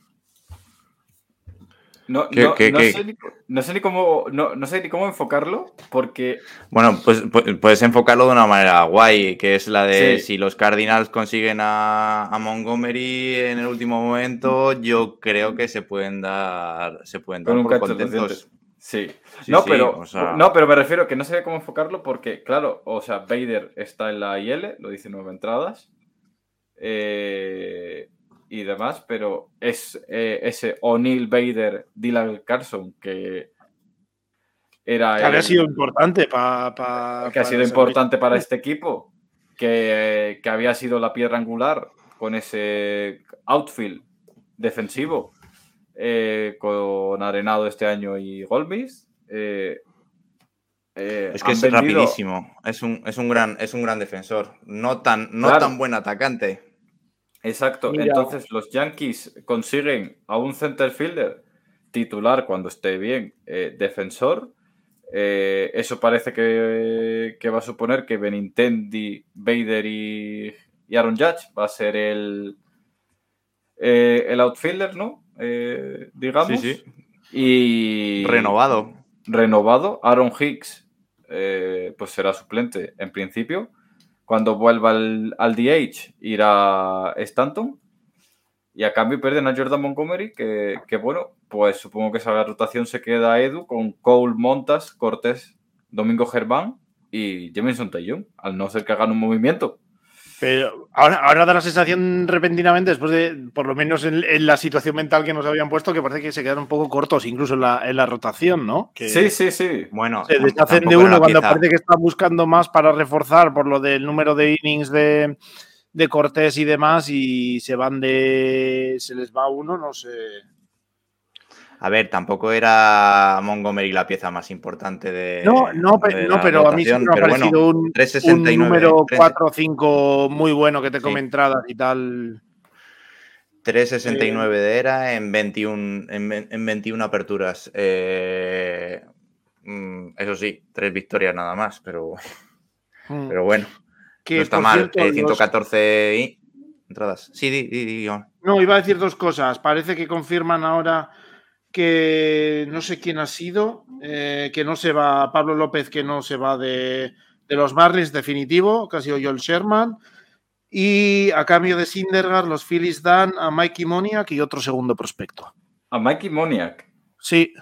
No, ¿Qué- no- qué- no qué? sé ni, no sé ni cómo, no, no sé ni cómo enfocarlo, porque Bueno, pues pu- puedes enfocarlo de una manera guay, que es la de Sí. si los Cardinals consiguen a, a Montgomery en el último momento, yo creo que se pueden dar, se pueden dar con un por contentos. Sí. Sí, no, sí, pero, o sea- no, pero me refiero que no sé cómo enfocarlo porque, claro, o sea, Vader está en la IL, lo dice nueve entradas eh, y demás, pero es eh, ese O'Neill Vader, Dylan Carson, que era Que había el- sido importante para. que ha sido importante para este equipo, que, que había sido la piedra angular con ese outfield defensivo eh, con Arenado este año y Golbis. eh, eh, Es que es vendido- rapidísimo, es un, es un gran, es un gran defensor, no tan, no Claro. tan buen atacante. Exacto, Mira. entonces los Yankees consiguen a un center fielder titular cuando esté bien, eh, defensor. Eh, eso parece que, que va a suponer que Benintendi, Bader y, y Aaron Judge va a ser el, eh, el outfielder, ¿no? Eh, digamos. Sí, sí. Y Renovado. renovado. Aaron Hicks eh, pues será suplente en principio. Cuando vuelva al, al DH irá Stanton. Y a cambio pierden a Jordan Montgomery, que, que, bueno, pues supongo que esa rotación se queda Edu con Cole, Montas, Cortés, Domingo Germán y Jameson Taillon, al no ser que hagan un movimiento. Pero ahora, ahora da la sensación repentinamente, después de, por lo menos en, en la situación mental que nos habían puesto, que parece que se quedaron un poco cortos, incluso en la, en la rotación, ¿no? Que Sí, sí, sí. Bueno, se deshacen de uno cuando parece que están buscando más para reforzar por lo del número de innings de, de Cortés y demás, y se van de. Se les va uno, no sé. A ver, tampoco era Montgomery la pieza más importante de. No, no, pe- de no pero a mí rotación, me ha pero bueno, parecido un, un 369. número 3- 4 o 5 muy bueno que te Sí. come entradas y tal. 369 de era en 21, en, en 21 aperturas. Eh, mm, eso sí, tres victorias nada más, pero, Mm. pero bueno, Que, no está mal. cierto, Eh, los- 114 y- entradas. Sí, di, di, di, Iván. No, iba a decir dos cosas. Parece que confirman ahora que no sé quién ha sido, eh, que no se va, Pablo López, que no se va de, de los Marlins definitivo, que ha sido Joel Sherman. Y a cambio de Syndergaard, los Phillies dan a Mikey Moniak y otro segundo prospecto. A Mikey Moniak. Sí.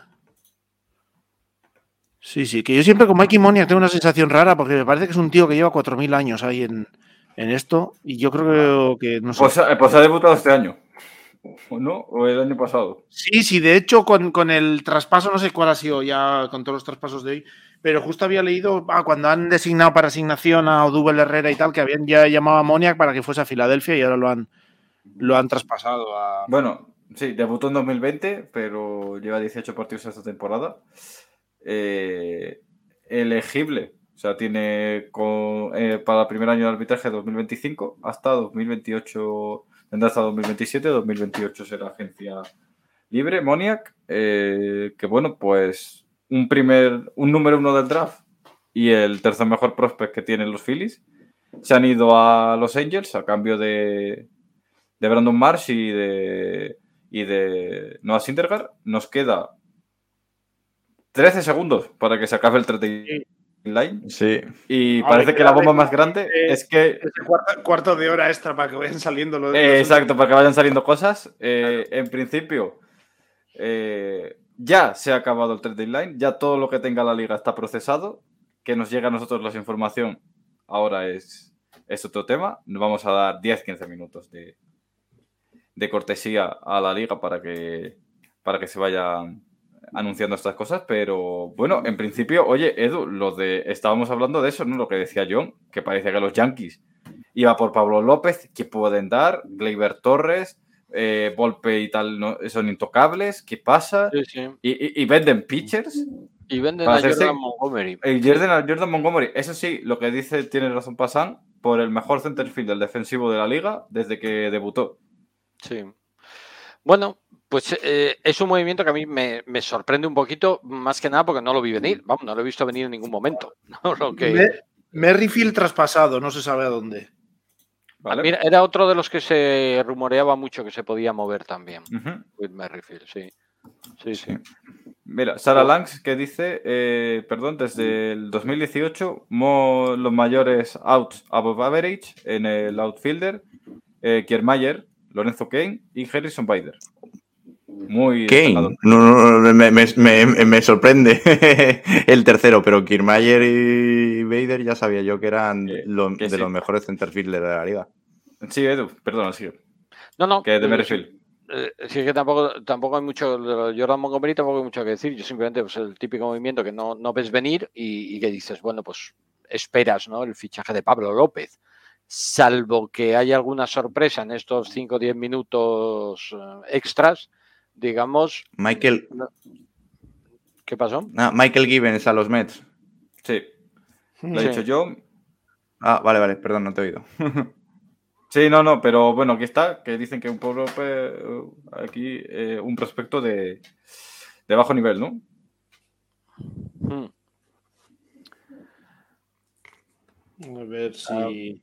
Sí, sí, que yo siempre con Mikey Moniak tengo una sensación rara porque me parece que es un tío que lleva 4.000 años ahí en, en esto y yo creo que no sé. Pues, ha- pues ha debutado este año. ¿O no? ¿O el año pasado? Sí, sí, de hecho, con, con el traspaso, no sé cuál ha sido ya con todos los traspasos de hoy, pero justo había leído ah, cuando han designado para asignación a Odubel Herrera y tal, que habían ya llamado a Moniac para que fuese a Filadelfia y ahora lo han, lo han traspasado a. Bueno, sí, debutó en 2020, pero lleva 18 partidos esta temporada. Eh, elegible, o sea, tiene con, eh, para el primer año de arbitraje 2025 hasta 2028, tendrá hasta 2027, 2028 será agencia libre, Moniac, eh, que bueno, pues un primer, un número uno del draft y el tercer mejor prospect que tienen los Phillies. Se han ido a los Angels a cambio de, de Brandon Marsh y de, y de Noah Syndergaard. Nos queda 13 segundos para que se acabe el 30 line. Sí. Y parece ver, que la bomba más grande eh, es que cuarto, cuarto de hora extra para que vayan saliendo los. Eh, exacto, para que vayan saliendo cosas. Eh, En principio, eh, ya se ha acabado el trade deadline, ya todo lo que tenga la liga está procesado. Que nos llega a nosotros la información ahora es, es otro tema. Nos vamos a dar 10-15 minutos de, de cortesía a la liga para que, para que se vayan anunciando estas cosas. Pero bueno, en principio, oye, Edu, lo de, estábamos hablando de eso, ¿no? Lo que decía John, que parece que los Yankees iba por Pablo López, que pueden dar, Gleyber Torres, eh, Volpe y tal no, son intocables, ¿qué pasa? Sí, sí. Y, y- y venden pitchers, Y venden a hacerse- Jordan Montgomery. el Jordan, Jordan Montgomery, eso sí, lo que dice tiene razón Pasan, por el mejor centerfield del defensivo de la liga desde que debutó. Sí. Bueno, pues eh, es un movimiento que a mí me, me sorprende un poquito, más que nada porque no lo vi venir. Vamos, no lo he visto venir en ningún momento. ¿no? Lo que- Me- Merrifield traspasado, no se sabe a dónde. ¿vale? Mira, era otro de los que se rumoreaba mucho que se podía mover también. Ujú. With Merrifield, sí. Sí, sí. Mira, Sarah Langs que dice, eh, perdón, desde el 2018, mo- los mayores outs above average en el outfielder, eh, Kiermaier, Lorenzo Kane y Harrison Bider. Muy. Kane. No, no, no, me, me- me- me sorprende el tercero, pero Kiermaier y Vader ya sabía yo que eran Que- lo- que de sí. los mejores centerfielders de la liga. Sí, Edu, perdona, sigue. No, no. Que de eh, Merrifield. Eh, sí, es que tampoco, tampoco hay mucho, de Jordan Montgomery tampoco hay mucho que decir. Yo simplemente, pues el típico movimiento que no, no ves venir y, y que dices, bueno, pues esperas, ¿no? El fichaje de Pablo López. Salvo que haya alguna sorpresa en estos 5 o 10 minutos eh, extras, digamos, Michael, ¿qué pasó? ah, Michael Gibbons a los Mets. Sí, lo he Sí. dicho yo. Ah, vale, vale, perdón, no te he oído. Sí, no, no, pero bueno, aquí está, que dicen que un pueblo, eh, aquí, eh, un prospecto de, de bajo nivel, ¿no? Mm. A ver si.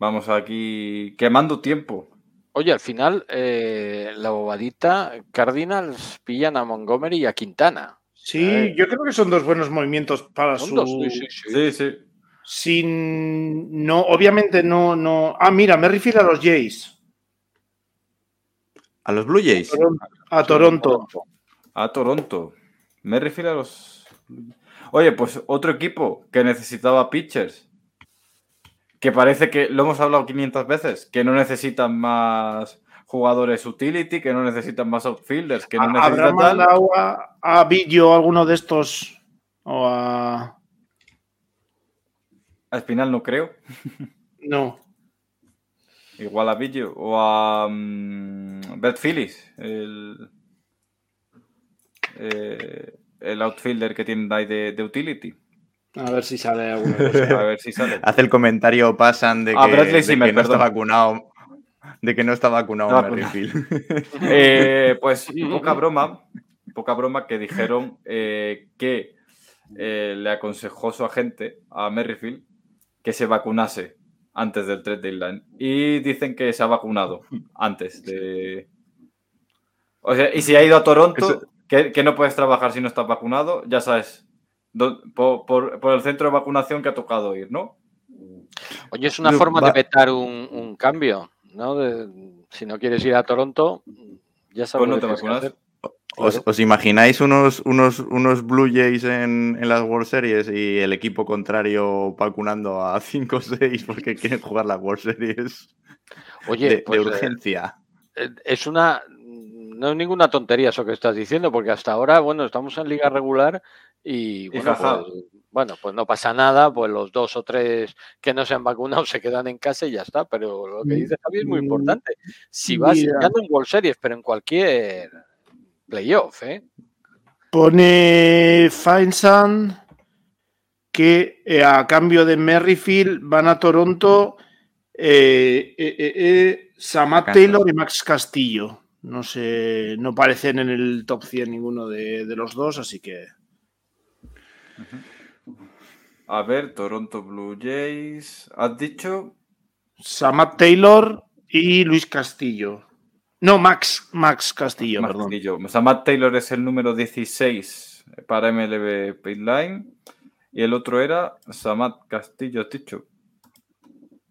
Vamos aquí quemando tiempo. Oye, al final, eh, la bobadita, Cardinals pillan a Montgomery y a Quintana. Sí, Eh. yo creo que son dos buenos movimientos para Son su. dos, sí, sí, sí. Sí, sí. Sin. No, obviamente no, no. Ah, mira, Merrifield a los Jays. A los Blue Jays. A Toronto. A Toronto. Merrifield a los. Oye, pues otro equipo que necesitaba pitchers. Que parece que lo hemos hablado 500 veces. Que no necesitan más jugadores utility, que no necesitan más outfielders, que no ¿Habrá necesitan tal. a, a Billo alguno de estos? O a. A Espinal no creo. No. Igual a Billo o a mm, Brett Phillips, el, eh, el outfielder que tienen ahí de, de utility. A ver si sale alguna cosa. A ver si sale. Hace el comentario, pasan de que, Bradley de Zimmer, que no está vacunado. De que no está vacunado. Merrifield. Eh, pues poca broma, poca broma que dijeron eh, que eh, le aconsejó su agente a Merrifield que se vacunase antes del trade deadline. Y dicen que se ha vacunado antes de... O sea, y si ha ido a Toronto, Eso- que, que no puedes trabajar si no estás vacunado, ya sabes, por, por- por el centro de vacunación que ha tocado ir, ¿no? Oye, es una No, forma va- de vetar un, un cambio, ¿no? De- si no quieres ir a Toronto, ya sabes Pues no te vacunas. ¿Os, imagináis unos, unos, unos Blue Jays en, en las World Series y el equipo contrario vacunando a 5 o 6 porque quieren jugar las World Series Oye, de, pues, de eh, urgencia? eh, es una. No es ninguna tontería eso que estás diciendo, porque hasta ahora, bueno, estamos en liga regular Y bueno, pues, bueno, pues no pasa nada, pues los dos o tres que no se han vacunado se quedan en casa y ya está. Pero lo que dice Javi es muy Mm, importante. Si vas, no en World Series, pero en cualquier playoff, ¿eh? Pone Feinsan que eh, a cambio de Merrifield van a Toronto eh, eh, eh, eh, Samat. Taylor y Max Castillo. No sé, no parecen en el top 100 ninguno de, de los dos, así que A ver, Toronto Blue Jays. ¿Has dicho? Samat Taylor y Luis Castillo. No, Max, Max Castillo, Matt perdón. Castillo. Matt Taylor es el número 16 para MLB Pitline. Y el otro era Samat Castillo, has dicho.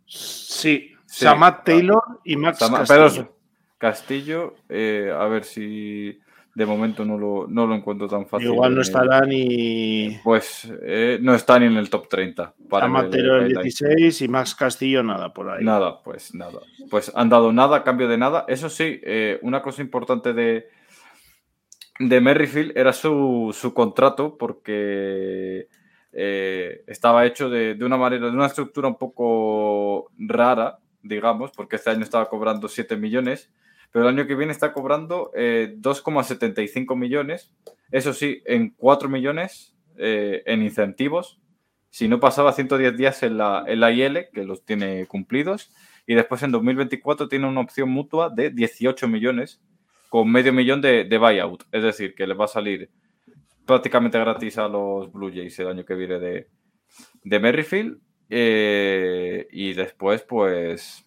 Sí, Sí, Samat. Taylor y Max Sama- Castillo. pero Castillo, eh, a ver si de momento no lo, no lo encuentro tan fácil. Igual no el- estará ni Pues eh, no está ni en el top 30. Para Taylor el Pitline. 16 y Max Castillo nada por ahí. Nada, pues nada. Pues han dado nada a cambio de nada. Eso sí, eh, una cosa importante de, de Merrifield era su, su contrato, porque eh, estaba hecho de, de una manera, de una estructura un poco rara, digamos, porque este año estaba cobrando 7 millones, pero el año que viene está cobrando eh, 2,75 millones. Eso sí, en 4 millones eh, en incentivos si no pasaba 110 días en la, en la IL, que los tiene cumplidos, y después en 2024 tiene una opción mutua de 18 millones con medio millón de, de buyout. Es decir, que les va a salir prácticamente gratis a los Blue Jays el año que viene de, de Merrifield. Eh, y después, pues,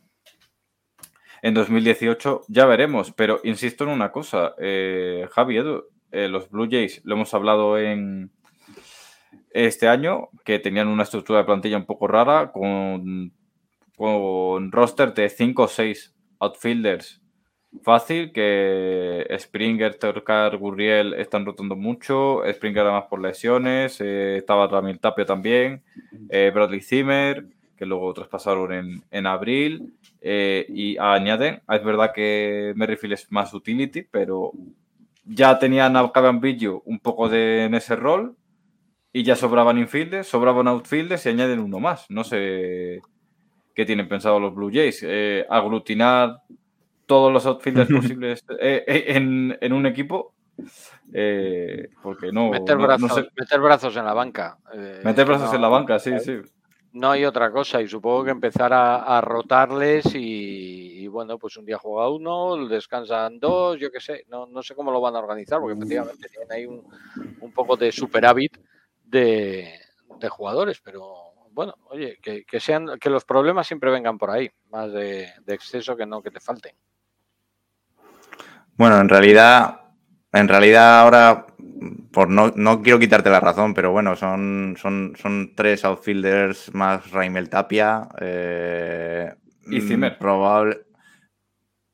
en 2018 ya veremos. Pero insisto en una cosa, eh, Javi, eh, los Blue Jays, lo hemos hablado en este año, que tenían una estructura de plantilla un poco rara, con, con roster de 5 o 6 outfielders. Fácil, que Springer, Torcar, Gurriel están rotando mucho. Springer además por lesiones. eh, estaba Ramil Tapia también. eh, Bradley Zimmer, que luego traspasaron en, en abril. eh, y añaden, es verdad que Merrifield es más utility, pero ya tenían a Cavan Biggio un poco de, en ese rol y ya sobraban infielders, sobraban outfielders y añaden uno más. No sé qué tienen pensado los Blue Jays. Eh, aglutinar todos los outfielders posibles eh, eh, en, en un equipo. eh, porque no, meter, no- no brazos, sé- meter brazos en la banca. eh, meter brazos no- en la banca, sí, sí. No hay otra cosa y supongo que empezar a, a rotarles y, y, bueno, pues un día juega uno, descansan dos, yo qué sé, no, no sé cómo lo van a organizar porque efectivamente tienen ahí un, un poco de superávit de, de jugadores, pero bueno, oye, que, que sean que los problemas siempre vengan por ahí, más de, de exceso que no que te falten. Bueno, en realidad, en realidad ahora, por no, no quiero quitarte la razón, pero bueno, son, son, son tres outfielders más Raimel Tapia. eh, Y Zimmer. mm, probable,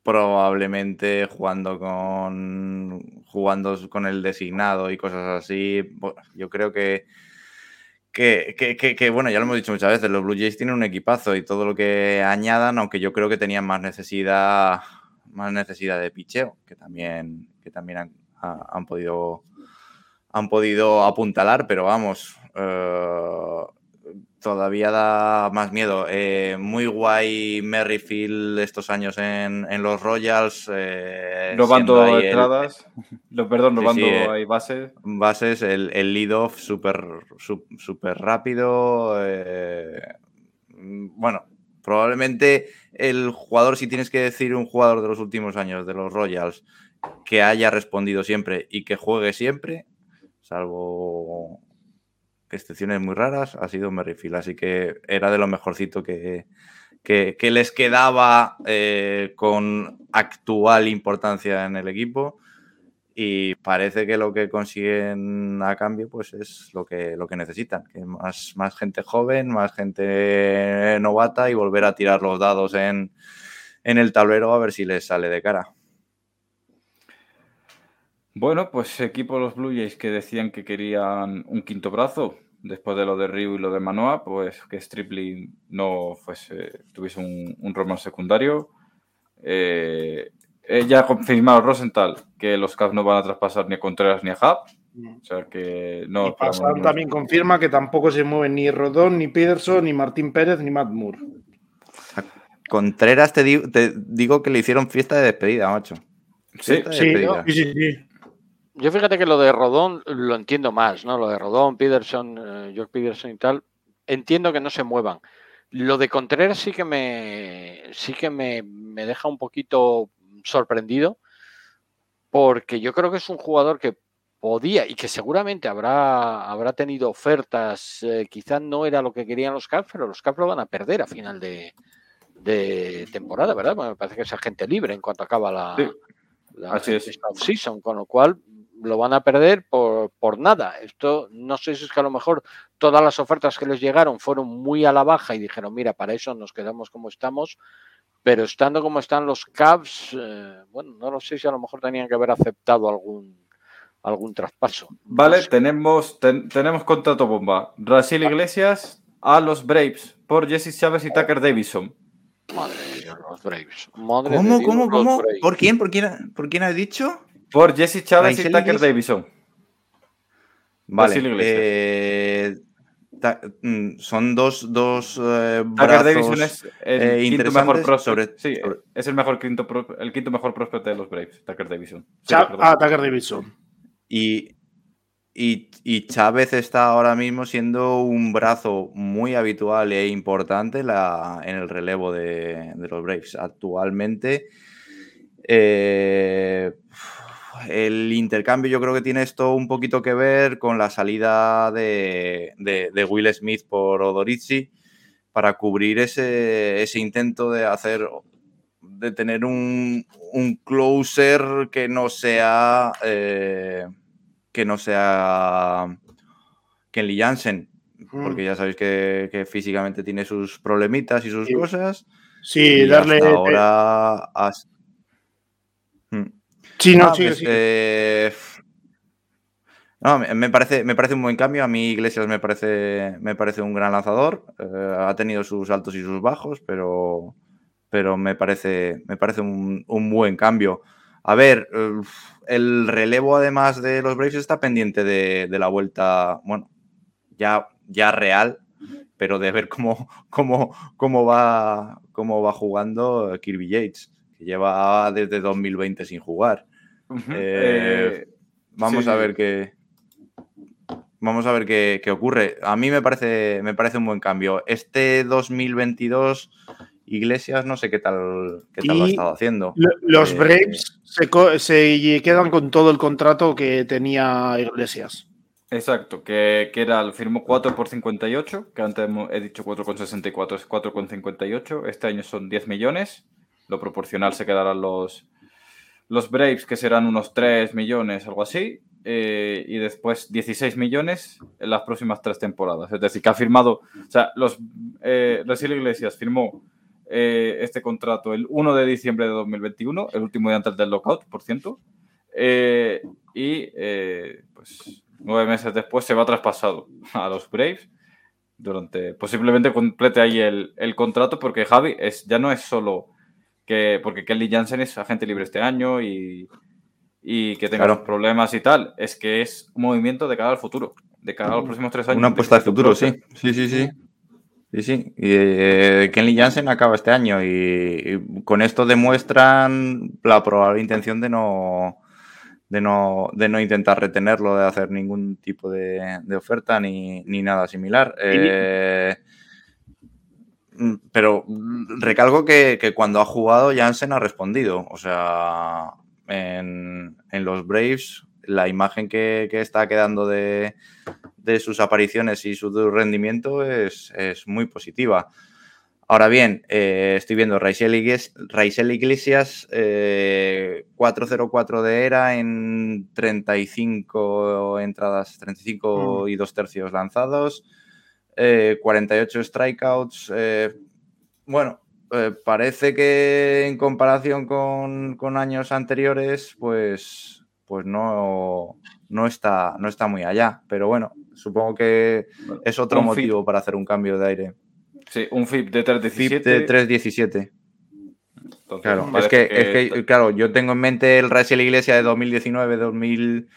probablemente jugando con jugando con el designado y cosas así. Yo creo que, que, que- que- que, bueno, ya lo hemos dicho muchas veces, los Blue Jays tienen un equipazo y todo lo que añadan, aunque yo creo que tenían más necesidad, más necesidad de picheo, que también, que también han, ha- han podido han podido apuntalar, pero vamos, eh, todavía da más miedo. Eh, muy guay Merrifield estos años en, en los Royals. eh, Robando el- entradas. Lo, perdón, robando sí, eh. bases. bases, el, el lead-off súper su- súper rápido. bueno, probablemente el jugador, si tienes que decir un jugador de los últimos años de los Royals que haya respondido siempre y que juegue siempre, salvo excepciones muy raras, ha sido Merrifield. Así que era de lo mejorcito que, que, les quedaba eh, con actual importancia en el equipo y parece que lo que consiguen a cambio pues es lo que, lo que necesitan, que más, más gente joven, más gente novata y volver a tirar los dados en, en el tablero a ver si les sale de cara. Bueno, pues equipo los Blue Jays que decían que querían un quinto brazo después de lo de Ryu y lo de Manoa, pues que Stripling no fuese, tuviese un, un rol más secundario. Eh, eh, ya ha confirmado Rosenthal que los Cavs no van a traspasar ni a Contreras ni a Hub, O sea que no. Y Pascal también confirma que tampoco se mueven ni Rodón, ni Peterson, ni Martín Pérez, ni Matt Moore. Contreras te digo, te digo que le hicieron fiesta de despedida, macho. Sí, sí, sí, sí, Yo fíjate que lo de Rodón lo entiendo más, ¿no? Lo de Rodón, Peterson, eh, George Peterson y tal, entiendo que no se muevan. Lo de Contreras sí que me sí que me, me deja un poquito sorprendido porque yo creo que es un jugador que podía y que seguramente habrá, habrá tenido ofertas, eh, quizás no era lo que querían los Caps, pero los Caps lo van a perder a final de, temporada, ¿verdad? me parece que es agente libre en cuanto acaba la, season, con lo cual lo van a perder por, por, nada. Esto no sé si es que a lo mejor todas las ofertas que les llegaron fueron muy a la baja y dijeron, mira, para eso nos quedamos como estamos, pero estando como están los Cavs, eh, bueno, no lo sé si a lo mejor tenían que haber aceptado algún algún traspaso. Vale, tenemos, tenemos contrato bomba. Brasil Iglesias a los Braves por Jesse Chávez y Tucker Davidson. Madre de los Braves. ¿Cómo, cómo, cómo? ¿Por quién? ¿Por quién, ¿Por quién has dicho? Por Jesse Chávez y Tucker Davidson. Vale. Eh, Mm, son dos, dos eh, brazos es el eh, quinto mejor prospect. Sí, es el mejor quinto, el quinto mejor prospect de los Braves, Tucker Davidson. ah, Tucker Davidson. Y, y, Chávez está ahora mismo siendo un brazo muy habitual e importante en el relevo de, de los Braves. Actualmente, eh, el intercambio yo creo que tiene esto un poquito que ver con la salida de, Will Smith por Odorizzi para cubrir ese, intento de hacer de tener un, closer que no sea eh, que no sea Kenley Jansen porque ya sabéis que, físicamente tiene sus problemitas y sus cosas. Sí darle ahora Sí, no, sí, pues, eh, no, me parece, me parece un buen cambio. A mí Iglesias me parece, me parece un gran lanzador. Eh, ha tenido sus altos y sus bajos, pero, pero me parece, me parece un, buen cambio. A ver, el relevo además de los Braves está pendiente de, la vuelta, bueno, ya, ya real, pero de ver cómo, cómo, cómo, va, cómo va jugando Kirby Yates, que lleva desde 2020 sin jugar. Eh, vamos a ver qué. Vamos a ver qué, ocurre. A mí me parece, me parece un buen cambio. Este 2022, Iglesias, no sé qué tal, qué tal lo ha estado haciendo. Los eh, Braves se, quedan con todo el contrato que tenía Iglesias. Exacto, que, que era, firmó 4 por 58, que antes he dicho 4,64, es 4,58. Este año son 10 millones. Lo proporcional se quedarán los, los Braves, que serán unos 3 millones, algo así, eh, y después 16 millones en las próximas tres temporadas. Es decir, que ha firmado, o sea, los eh, Iglesias firmó eh, este contrato el 1 de diciembre de 2021, el último día antes del lockout, por ciento, eh, y pues nueve meses después se va traspasado a los Braves. Durante, posiblemente complete ahí el, el contrato, porque Javi es, ya no es solo porque Kelly Jansen es agente libre este año y, que tenga los problemas y tal, es que es un movimiento de cara al futuro, de cara a los próximos tres años. Una apuesta de futuro, sí. Sí, sí, sí. Sí, sí. Y, eh, Kelly Jansen acaba este año y, con esto demuestran la probable intención de no, de no, de no intentar retenerlo, de hacer ningún tipo de, oferta ni, nada similar. Eh, pero recalco que, cuando ha jugado Jansen ha respondido. O sea, en, los Braves la imagen que, está quedando de, sus apariciones y su rendimiento es, muy positiva. Ahora bien, eh, estoy viendo Raisel Iglesias, 4-0-4 eh, de era en 35 entradas, 35 mm. y 2 tercios lanzados. 48 eh, strikeouts. Eh, bueno, eh, parece que en comparación con, años anteriores, pues, pues no, no, está, no está muy allá. Pero bueno, supongo que es otro motivo para hacer un cambio de aire. Sí, un FIP de 317. de 317. Claro, es que, claro, yo tengo en mente el Racing Iglesia de 2019, 2000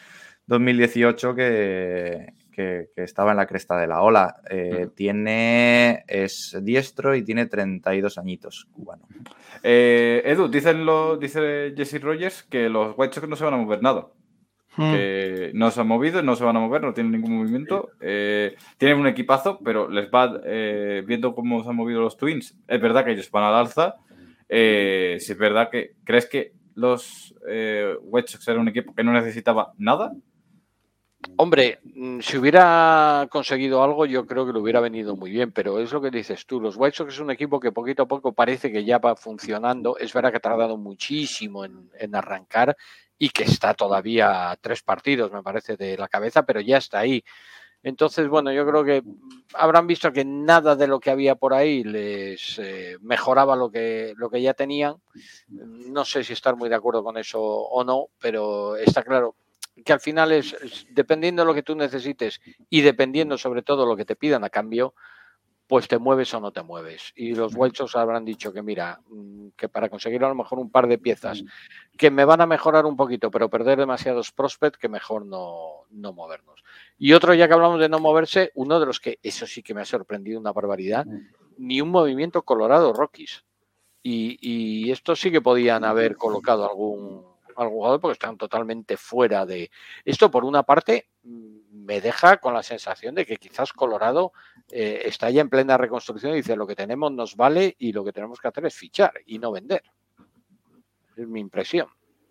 2018 que, que, estaba en la cresta de la ola. Eh, tiene, es diestro y tiene 32 añitos cubano. Eh, Edu, dicen lo, dice Jesse Rogers que los White Sox no se van a mover nada. Hmm. Que no se han movido, no se van a mover, no tienen ningún movimiento. Eh, tienen un equipazo, pero les va viendo cómo se han movido los Twins. Es verdad que ellos van al alza. si es verdad que crees que los White Sox eran un equipo que no necesitaba nada Hombre, mm, si hubiera conseguido algo, yo creo que le hubiera venido muy bien, pero es lo que dices tú. Los White Sox es un equipo que poquito a poco parece que ya va funcionando. Es verdad que ha tardado muchísimo en, arrancar y que está todavía tres partidos, me parece, de la cabeza, pero ya está ahí. Entonces, bueno, yo creo que habrán visto que nada de lo que había por ahí les eh, mejoraba lo que, lo que ya tenían. No sé si estar muy de acuerdo con eso o no, pero está claro, que al final es, dependiendo de lo que tú necesites y dependiendo sobre todo lo que te pidan a cambio, pues te mueves o no te mueves. Y los White Sox habrán dicho que mira, mm, que para conseguir a lo mejor un par de piezas que me van a mejorar un poquito, pero perder demasiados prospects, que mejor no, no movernos. Y otro, ya que hablamos de no moverse, uno de los que, eso sí que me ha sorprendido una barbaridad, ni un movimiento Colorado Rockies. Y, y esto sí que podían haber colocado algún al jugador porque están totalmente fuera de esto. Por una parte, mm, me deja con la sensación de que quizás Colorado eh, está ya en plena reconstrucción y dice lo que tenemos nos vale y lo que tenemos que hacer es fichar y no vender. Es mi impresión.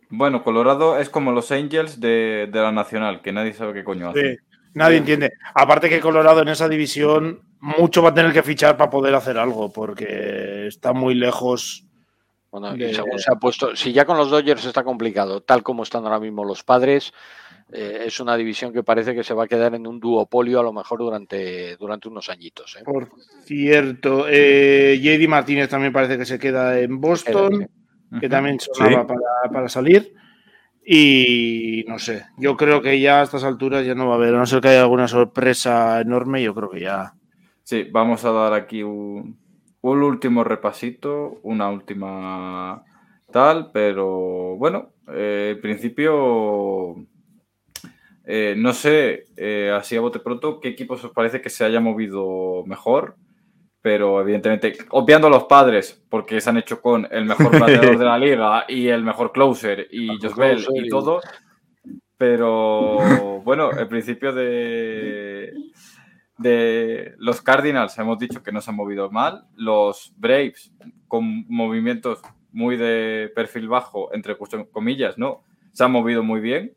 Bueno, Colorado es como los Angels de, la Nacional, que nadie sabe qué coño hace. nadie entiende. Aparte que Colorado en esa división mucho va a tener que fichar para poder hacer algo, porque está muy lejos bueno, según se ha puesto, si ya con los Dodgers está complicado, tal como están ahora mismo los padres, eh, es una división que parece que se va a quedar en un duopolio a lo mejor durante, durante unos añitos. ¿eh? Por cierto, eh, JD Martínez también parece que se queda en Boston, que también sonaba para, para, salir. Y no sé, yo creo que ya a estas alturas ya no va a haber, a no ser que haya alguna sorpresa enorme, yo creo que ya. Sí, vamos a dar aquí un, un último repasito, una última tal, pero bueno, eh, en principio, eh, no sé, eh, así a bote pronto, qué equipos os parece que se haya movido mejor, pero evidentemente, obviando a los padres, porque se han hecho con el mejor bateador de la liga y el mejor closer y Josbel y todo, pero bueno, el principio de de los Cardinals hemos dicho que no se han movido mal. Los Braves, con movimientos muy de perfil bajo, entre comillas, ¿no? Se han movido muy bien.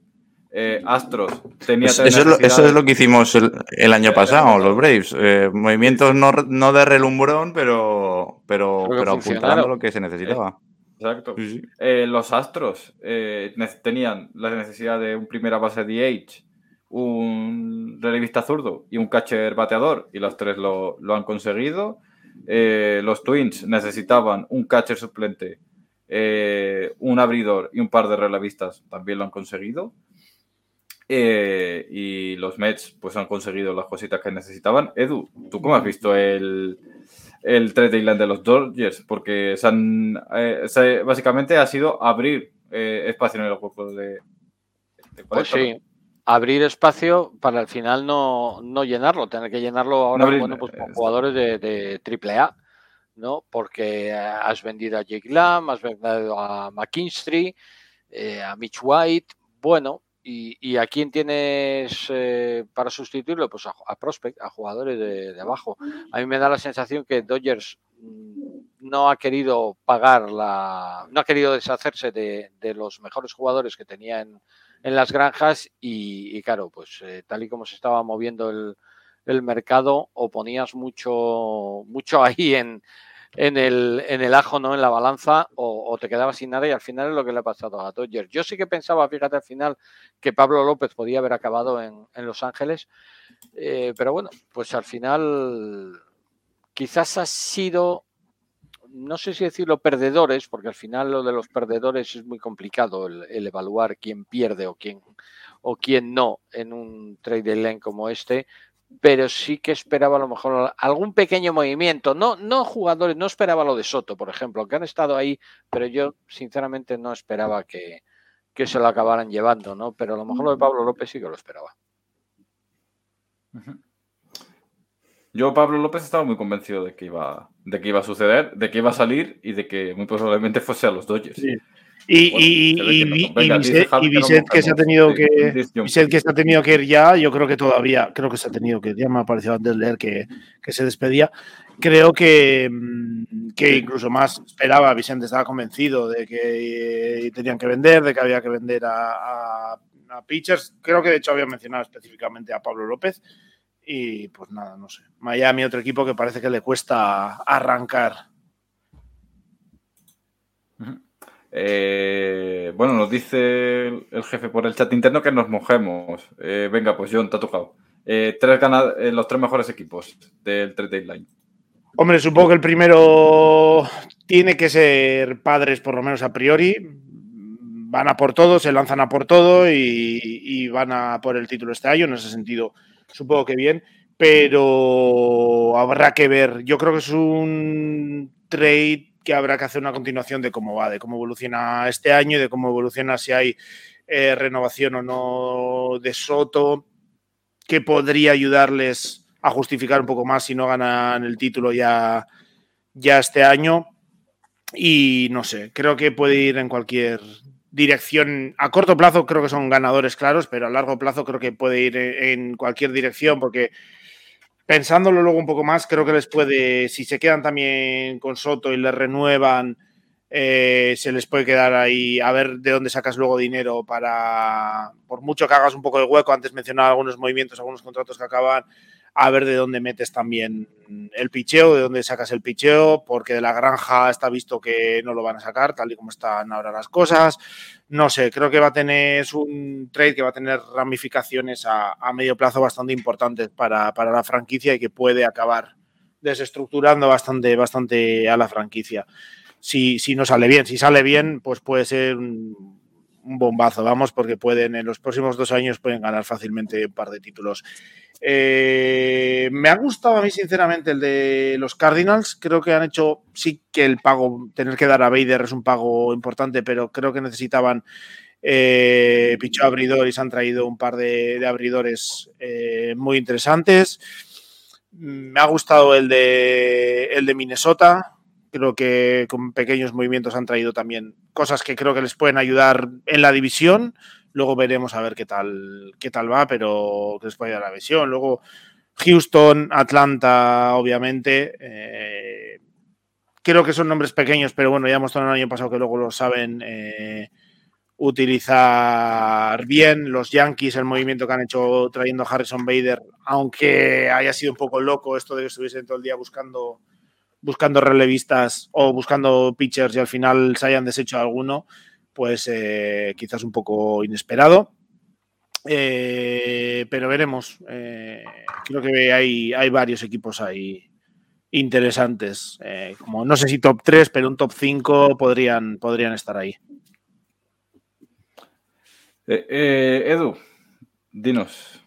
Eh, Astros tenía eso, es lo, eso, es lo, que hicimos el, año pasado, los Braves. Eh, movimientos no, no, de relumbrón, pero, pero, pero apuntando lo que se necesitaba. Exacto. Eh, los Astros tenían la necesidad de un primera base DH un relevista zurdo y un catcher bateador, y los tres lo, han conseguido. Eh, los Twins necesitaban un catcher suplente, eh, un abridor y un par de relevistas, también lo han conseguido. Eh, y los Mets pues han conseguido las cositas que necesitaban. Edu, ¿tú cómo has visto el, el trade deadline de los Dodgers? Porque básicamente ha sido abrir espacio en el juego de, de pues sí, abrir espacio para al final no, no llenarlo, tener que llenarlo ahora bueno, pues, con jugadores de, de AAA, ¿no? Porque has vendido a Jake Lamb, has vendido a McKinstry, eh, a Mitch White, bueno, y, y a quién tienes eh, para sustituirlo, pues a, prospect, a jugadores de, de, abajo. A mí me da la sensación que Dodgers mm, no ha querido pagar la, no ha querido deshacerse de, de los mejores jugadores que tenía en en las granjas y, claro, pues eh, tal y como se estaba moviendo el, mercado, o ponías mucho, mucho ahí en, en, el, en el ajo, ¿no? En la balanza, o, te quedabas sin nada y al final es lo que le ha pasado a Dodgers. Yo sí que pensaba, fíjate, al final, que Pablo López podía haber acabado en, en Los Ángeles, eh, pero bueno, pues al final quizás ha sido no sé si decirlo perdedores, porque al final lo de los perdedores es muy complicado el, evaluar quién pierde o quién, o quién no en un trade lane como este, pero sí que esperaba a lo mejor algún pequeño movimiento. No, no jugadores, no esperaba lo de Soto, por ejemplo, que han estado ahí, pero yo sinceramente no esperaba que, que se lo acabaran llevando, ¿no? Pero a lo mejor lo de Pablo López sí que lo esperaba. Yo, Pablo López, estaba muy convencido de que iba, de que iba a suceder, de que iba a salir y de que muy probablemente fuese a los Dodgers. Y, Vicente, que se ha tenido que que se ha tenido que ir ya, yo creo que todavía, creo que se ha tenido que ir, ya me ha parecido antes leer que, que se despedía. Creo que, mm, que incluso más esperaba, Vicente estaba convencido de que tenían que vender, de que había que vender a, a, a pitchers. Creo que de hecho había mencionado específicamente a Pablo López. Y pues nada, no sé. Miami, otro equipo que parece que le cuesta arrancar. Eh, bueno, nos dice el jefe por el chat interno que nos mojemos. Eh, venga, pues John, te ha tocado. Eh, tres los tres mejores equipos del trade deadline. Hombre, supongo que el primero tiene que ser padres, por lo menos a priori. Van a por todo, se lanzan a por todo y, y van a por el título este año. En ese sentido, supongo que bien, pero habrá que ver. Yo creo que es un trade que habrá que hacer una continuación de cómo va, de cómo evoluciona este año de cómo evoluciona si hay eh, renovación o no de Soto, que podría ayudarles a justificar un poco más si no ganan el título ya, ya este año. Y no sé, creo que puede ir en cualquier dirección. A corto plazo creo que son ganadores claros, pero a largo plazo creo que puede ir en cualquier dirección porque pensándolo luego un poco más, creo que les puede, si se quedan también con Soto y les renuevan, eh, se les puede quedar ahí a ver de dónde sacas luego dinero para, por mucho que hagas un poco de hueco, antes mencionaba algunos movimientos, algunos contratos que acaban, a ver de dónde metes también el picheo, de dónde sacas el picheo, porque de la granja está visto que no lo van a sacar, tal y como están ahora las cosas. No sé, creo que va a tener, un trade que va a tener ramificaciones a, medio plazo bastante importantes para, la franquicia y que puede acabar desestructurando bastante, bastante a la franquicia. Si, si no sale bien, si sale bien, pues puede ser un, un bombazo, vamos, porque pueden en los próximos dos años pueden ganar fácilmente un par de títulos. Eh, me ha gustado a mí, sinceramente, el de los Cardinals. Creo que han hecho, sí que el pago, tener que dar a Bader es un pago importante, pero creo que necesitaban eh, picho abridor y se han traído un par de, abridores eh, muy interesantes. Me ha gustado el de, el de Minnesota. Creo que con pequeños movimientos han traído también cosas que creo que les pueden ayudar en la división. Luego veremos a ver qué tal, qué tal va, pero que les puede dar la visión. Luego Houston, Atlanta, obviamente. Eh, creo que son nombres pequeños, pero bueno, ya mostraron el año pasado que luego lo saben eh, utilizar bien. Los Yankees, el movimiento que han hecho trayendo a Harrison Bader, aunque haya sido un poco loco esto de que estuviesen todo el día buscando buscando relevistas o buscando pitchers y al final se hayan deshecho alguno, pues eh, quizás un poco inesperado. Eh, pero veremos. Eh, creo que hay, hay varios equipos ahí interesantes. como no sé si top 3, pero un top 5 podrían, podrían estar ahí. Edu, dinos.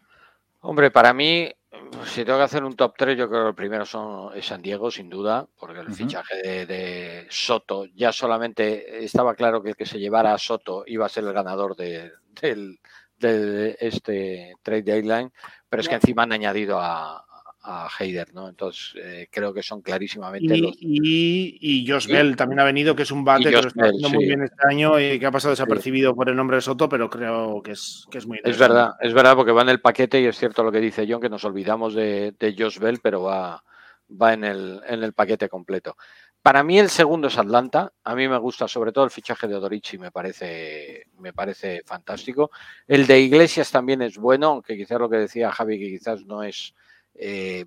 Hombre, para mí si tengo que hacer un top 3, yo creo que el primero son San Diego, sin duda, porque el fichaje de, Soto ya solamente estaba claro que el que se llevara a Soto iba a ser el ganador de, este trade deadline, pero es que encima han añadido a, a Heider, ¿no? Entonces eh, creo que son clarísimamente y, los. Y, y Josh Bell también ha venido, que es un bate que lo está haciendo muy bien este año y que ha pasado desapercibido por el nombre de Soto, pero creo que es, que es muy Es verdad, es verdad, porque va en el paquete y es cierto lo que dice John, que nos olvidamos de, de Josh Bell, pero va, va en, el, en el paquete completo. Para mí el segundo es Atlanta. A mí me gusta sobre todo el fichaje de Odorici, me parece, me parece fantástico. El de Iglesias también es bueno, aunque quizás lo que decía Javi, que quizás no es eh,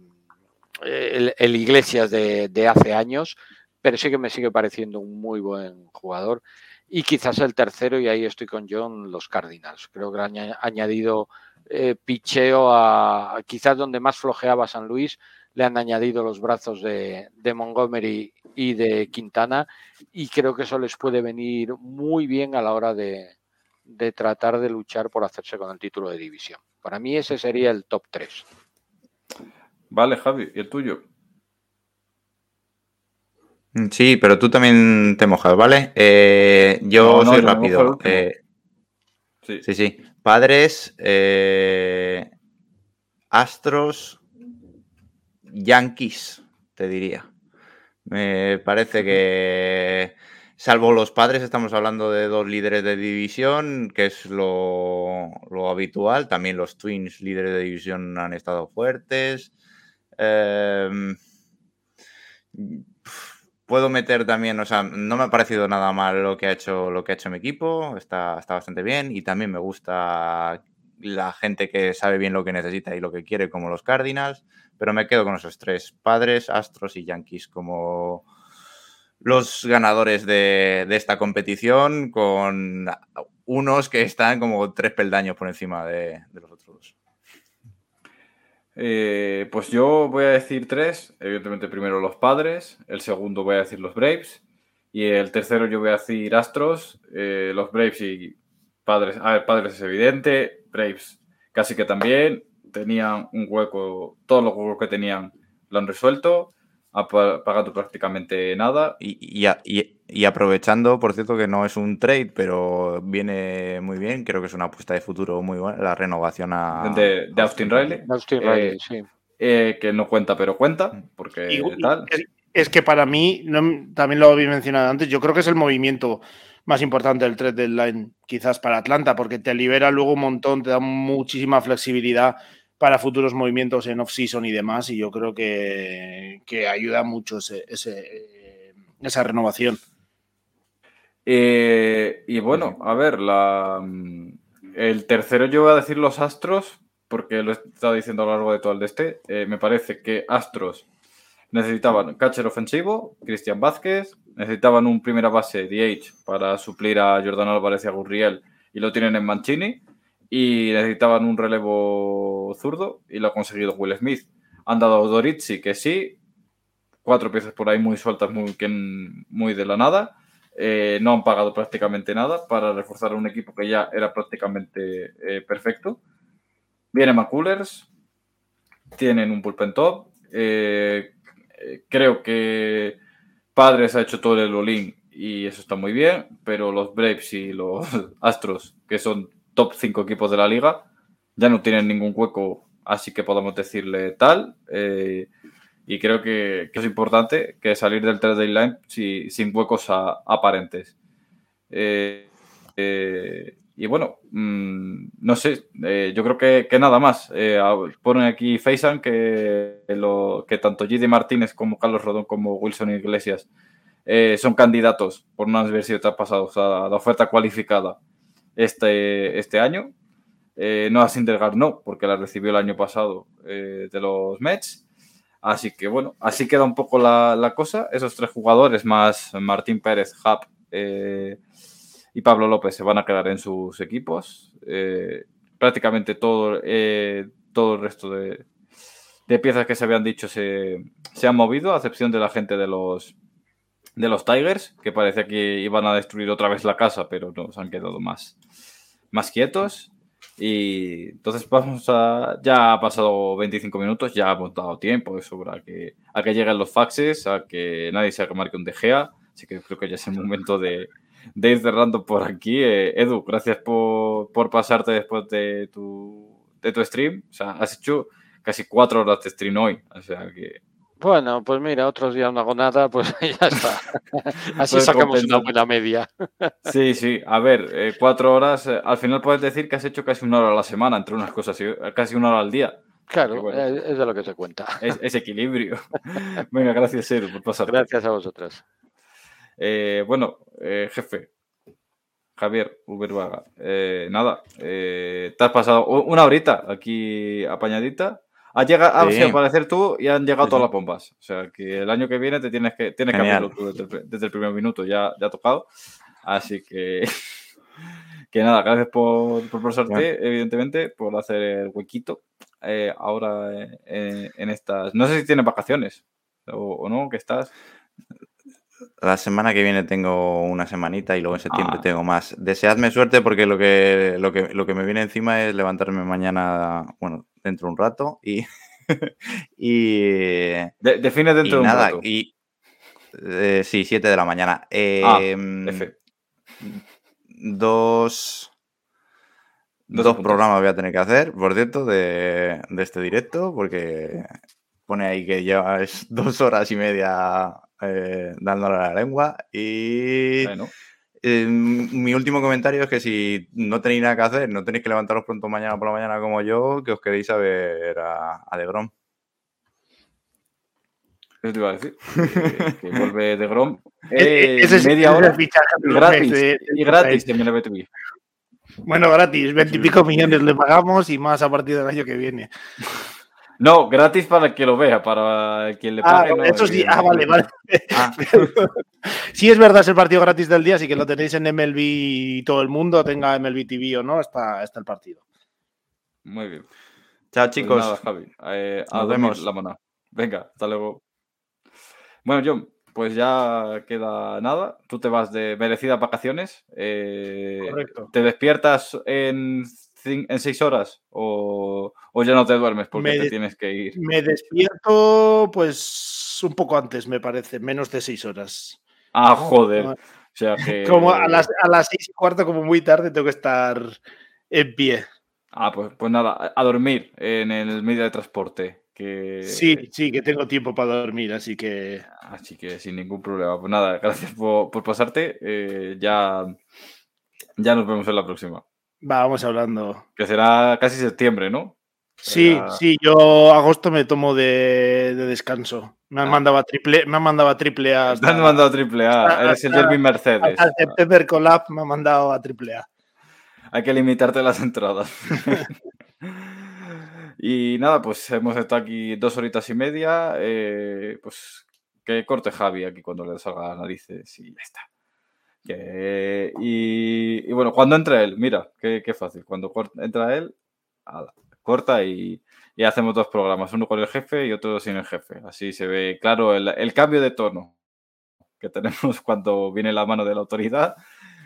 el, Iglesias de, hace años, pero sí que me sigue pareciendo un muy buen jugador. Y quizás el tercero, y ahí estoy con John, los Cardinals. Creo que han añadido eh, picheo a, quizás donde más flojeaba San Luis, le han añadido los brazos de, Montgomery y de Quintana, y creo que eso les puede venir muy bien a la hora de, de tratar de luchar por hacerse con el título de división. Para mí ese sería el top 3. Vale, Javi, ¿y el tuyo? Sí, pero tú también te mojas, ¿vale? Eh, yo soy rápido. Eh, Sí. Sí, sí. Padres, eh, Astros, Yankees, te diría. Me parece que, salvo los padres, estamos hablando de dos líderes de división, que es lo, habitual. También los Twins, líderes de división, han estado fuertes. Em, puedo meter también, o sea, no me ha parecido nada mal lo que ha hecho, lo que ha hecho mi equipo, está, está bastante bien y también me gusta la gente que sabe bien lo que necesita y lo que quiere, como los Cardinals, pero me quedo con esos tres, Padres, Astros y Yankees, como los ganadores de, esta competición, con unos que están como tres peldaños por encima de, de los otros dos. Eh, pues yo voy a decir tres. Evidentemente, primero los padres. El segundo voy a decir los Braves. Y el tercero yo voy a decir Astros. Eh, los Braves y padres. A ver, padres es evidente. Braves casi que también. Tenían un hueco. Todos los huecos que tenían lo han resuelto. Ha pa- pagado prácticamente nada. Y, y a- y- y aprovechando, por cierto, que no es un trade, pero viene muy bien, creo que es una apuesta de futuro muy buena, la renovación a... De, de Austin Riley. Austin Eh, Riley, sí. eh, que no cuenta, pero cuenta. Porque Y- tal. es, es que para mí, no- también lo habéis mencionado antes, yo creo que es el movimiento más importante del trade deadline, quizás para Atlanta, porque te libera luego un montón, te da muchísima flexibilidad para futuros movimientos en off-season y demás, y yo creo que, que ayuda mucho ese, ese- esa renovación. Eh, y bueno, a ver, la, mm, el tercero yo voy a decir los Astros, porque lo he estado diciendo a lo largo de todo el de este. Eh, me parece que Astros necesitaban catcher ofensivo, Cristian Vázquez, necesitaban un primera base DH para suplir a Jordan Álvarez y a Gurriel, y lo tienen en Mancini, y necesitaban un relevo zurdo, y lo ha conseguido Will Smith. Han dado Dorizzi, que sí, cuatro piezas por ahí muy sueltas, muy, muy de la nada. Eh, no han pagado prácticamente nada para reforzar un equipo que ya era prácticamente eh, perfecto. Viene McCullers, tienen un bullpen top. eh, creo que Padres ha hecho todo el olín y eso está muy bien, pero los Braves y los Astros, que son top 5 equipos de la liga, ya no tienen ningún hueco, así que podemos decirle tal. eh, y creo que, es importante que salir del trade deadline si- sin huecos aparentes. Eh, eh, y bueno, mm, no sé, yo creo que, nada más. Ponen aquí Faisan que, lo, que tanto Gidi Martínez como Carlos Rodón como Wilson Iglesias son candidatos por no haber sido traspasados a la oferta cualificada este, este año. Eh, Noah Syndergaard no, porque la recibió el año pasado eh, de los Mets. Así que bueno, así queda un poco la, la cosa. Esos tres jugadores más Martín Pérez, Hub eh, y Pablo López se van a quedar en sus equipos. Eh, prácticamente todo, todo el resto de, de piezas que se habían dicho se, se han movido, a excepción de la gente de los, de los Tigers, que parecía que iban a destruir otra vez la casa, pero no, se han quedado más, más quietos. Y entonces vamos a. Ya ha pasado 25 minutos, ya hemos dado tiempo de sobra a que, a que lleguen los faxes, a que nadie se remarque un DGA. Así que creo que ya es el momento de, de ir cerrando por aquí. Eh, Edu, gracias por, por pasarte después de tu, de tu stream. O sea, has hecho casi cuatro horas de stream hoy. O sea que. Bueno, pues mira, otros días no hago nada, pues ya está. Así Pues sacamos una buena media. Sí, sí. A ver, eh, cuatro horas. eh, al final puedes decir que has hecho casi una hora a la semana, entre unas cosas, casi una hora al día. Claro, bueno. eh, es de lo que se cuenta. Es, es equilibrio. Venga, gracias, Edu, por pasarte. Gracias a vosotros. Eh, bueno, eh, jefe, Javier Ubervaga, nada, te has pasado una horita aquí apañadita. Has llegado, has Sí. aparecer tú y han llegado Sí, todas las bombas. O sea, que el año que viene te tienes que, tienes que Genial. abrirlo tú desde el, pri- desde el primer minuto, ya, ya ha tocado. Así que, que nada, gracias por, por pasarte, evidentemente, por hacer el huequito. eh, ahora eh, eh, en estas. No sé si tienes vacaciones o, o no, que estás. La semana que viene tengo una semanita y luego en septiembre Ah. tengo más. Deseadme suerte porque lo que, lo, que, lo que me viene encima es levantarme mañana, bueno, dentro de un rato y... y, De- define y dentro de un nada, rato. y... eh, sí, 7 de la mañana. Ah, F. dos... Dos programas voy a tener que hacer, por cierto, de, de este directo, porque pone ahí que es dos horas y media eh, dándole a la lengua. Y Bueno, eh, mi último comentario es que si no tenéis nada que hacer, no tenéis que levantaros pronto mañana por la mañana como yo, que os queréis a ver a, a De Grom. ¿qué te iba a decir? Que, que vuelve de Grom. E- eh, ese es- media ese es hora fichaje gratis. de- y gratis en MLB Bueno, gratis, veintipico millones le pagamos y más a partir del año que viene. No, gratis para el que lo vea, para quien le Ah, pague. no, eso sí, ah, vale, vale. Ah, Si es verdad, es el partido gratis del día, así que lo tenéis en MLB y todo el mundo, tenga MLB TV o no, está, está el partido. Muy bien. chao, Pues chicos. nada, Javi. eh, a Nos vemos. La mona. Venga, hasta luego. Bueno, John, pues ya queda nada. Tú te vas de merecidas vacaciones. eh, Correcto. ¿Te despiertas en, en seis horas o, o ya no te duermes porque Me te tienes que ir? Me despierto, pues, un poco antes, me parece, menos de seis horas. Ah, joder. Ah. O sea que. Como a las, a las seis y cuarto, como muy tarde, tengo que estar en pie. Ah, pues, pues nada, a- a dormir en el medio de transporte. Que... Sí, sí, que tengo tiempo para dormir, así que Así que sin ningún problema. Pues nada, gracias por, por pasarte. eh, ya, ya nos vemos en la próxima. Va, vamos hablando. Que será casi septiembre, ¿no? Sí, Será- sí, yo agosto me tomo de, de descanso. Me han Ah. mandado a triple, me han mandado a triple A. Hasta, han mandado a triple A. hasta- Eres el Derby Mercedes. el September Collab me han mandado a triple A. Hay que limitarte las entradas. y nada, pues hemos estado aquí dos horitas y media. eh, pues que corte Javi aquí cuando le salga las narices y ya está. Que- y, bueno, cuando entra él, mira, qué, fácil. Cuando entra él, corta y, hacemos dos programas, uno con el jefe y otro sin el jefe. Así se ve claro el, cambio de tono que tenemos cuando viene la mano de la autoridad.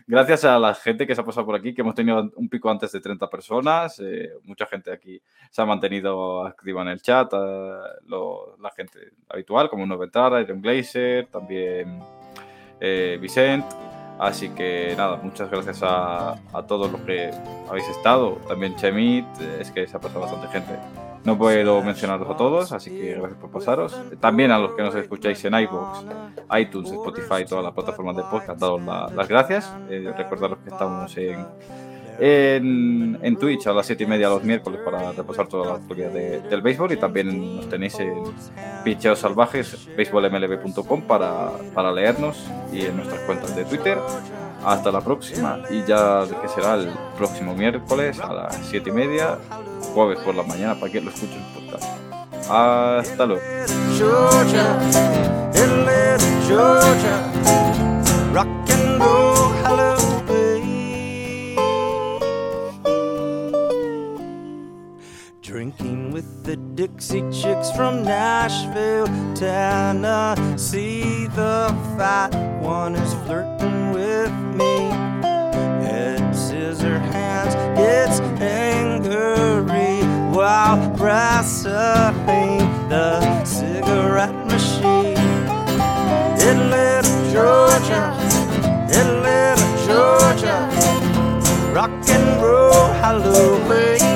Gracias a la gente que se ha pasado por aquí, que hemos tenido un pico antes de 30 personas. eh, mucha gente aquí se ha mantenido activa en el chat. eh, lo- la gente habitual, como Noventara, Iron Glazer, también eh, Vicent. Así que nada, muchas gracias a, a todos los que habéis estado. También Chemit, es que se ha pasado bastante gente. No puedo mencionaros a todos, así que gracias por pasaros. También a los que nos escucháis en iVoox, iTunes, Spotify, todas las plataformas de podcast, daros la- las gracias. Eh, recordaros que estamos en, en, Twitch a las 7 y media los miércoles para repasar toda la actualidad de- del béisbol y también nos tenéis en Picheos Salvajes, baseballmlb.com para, para leernos y en nuestras cuentas de Twitter. Hasta la próxima y ya que será el próximo miércoles a las 7 y media, jueves por la mañana para que lo escuchen. Hasta luego. Drinking with the Dixie Chicks from Nashville, Tennessee. The fat one is flirting with me. Head scissor hands gets angry while wrestling the cigarette machine. Atlanta, Georgia, Atlanta, Georgia, rock and roll, hallelujah.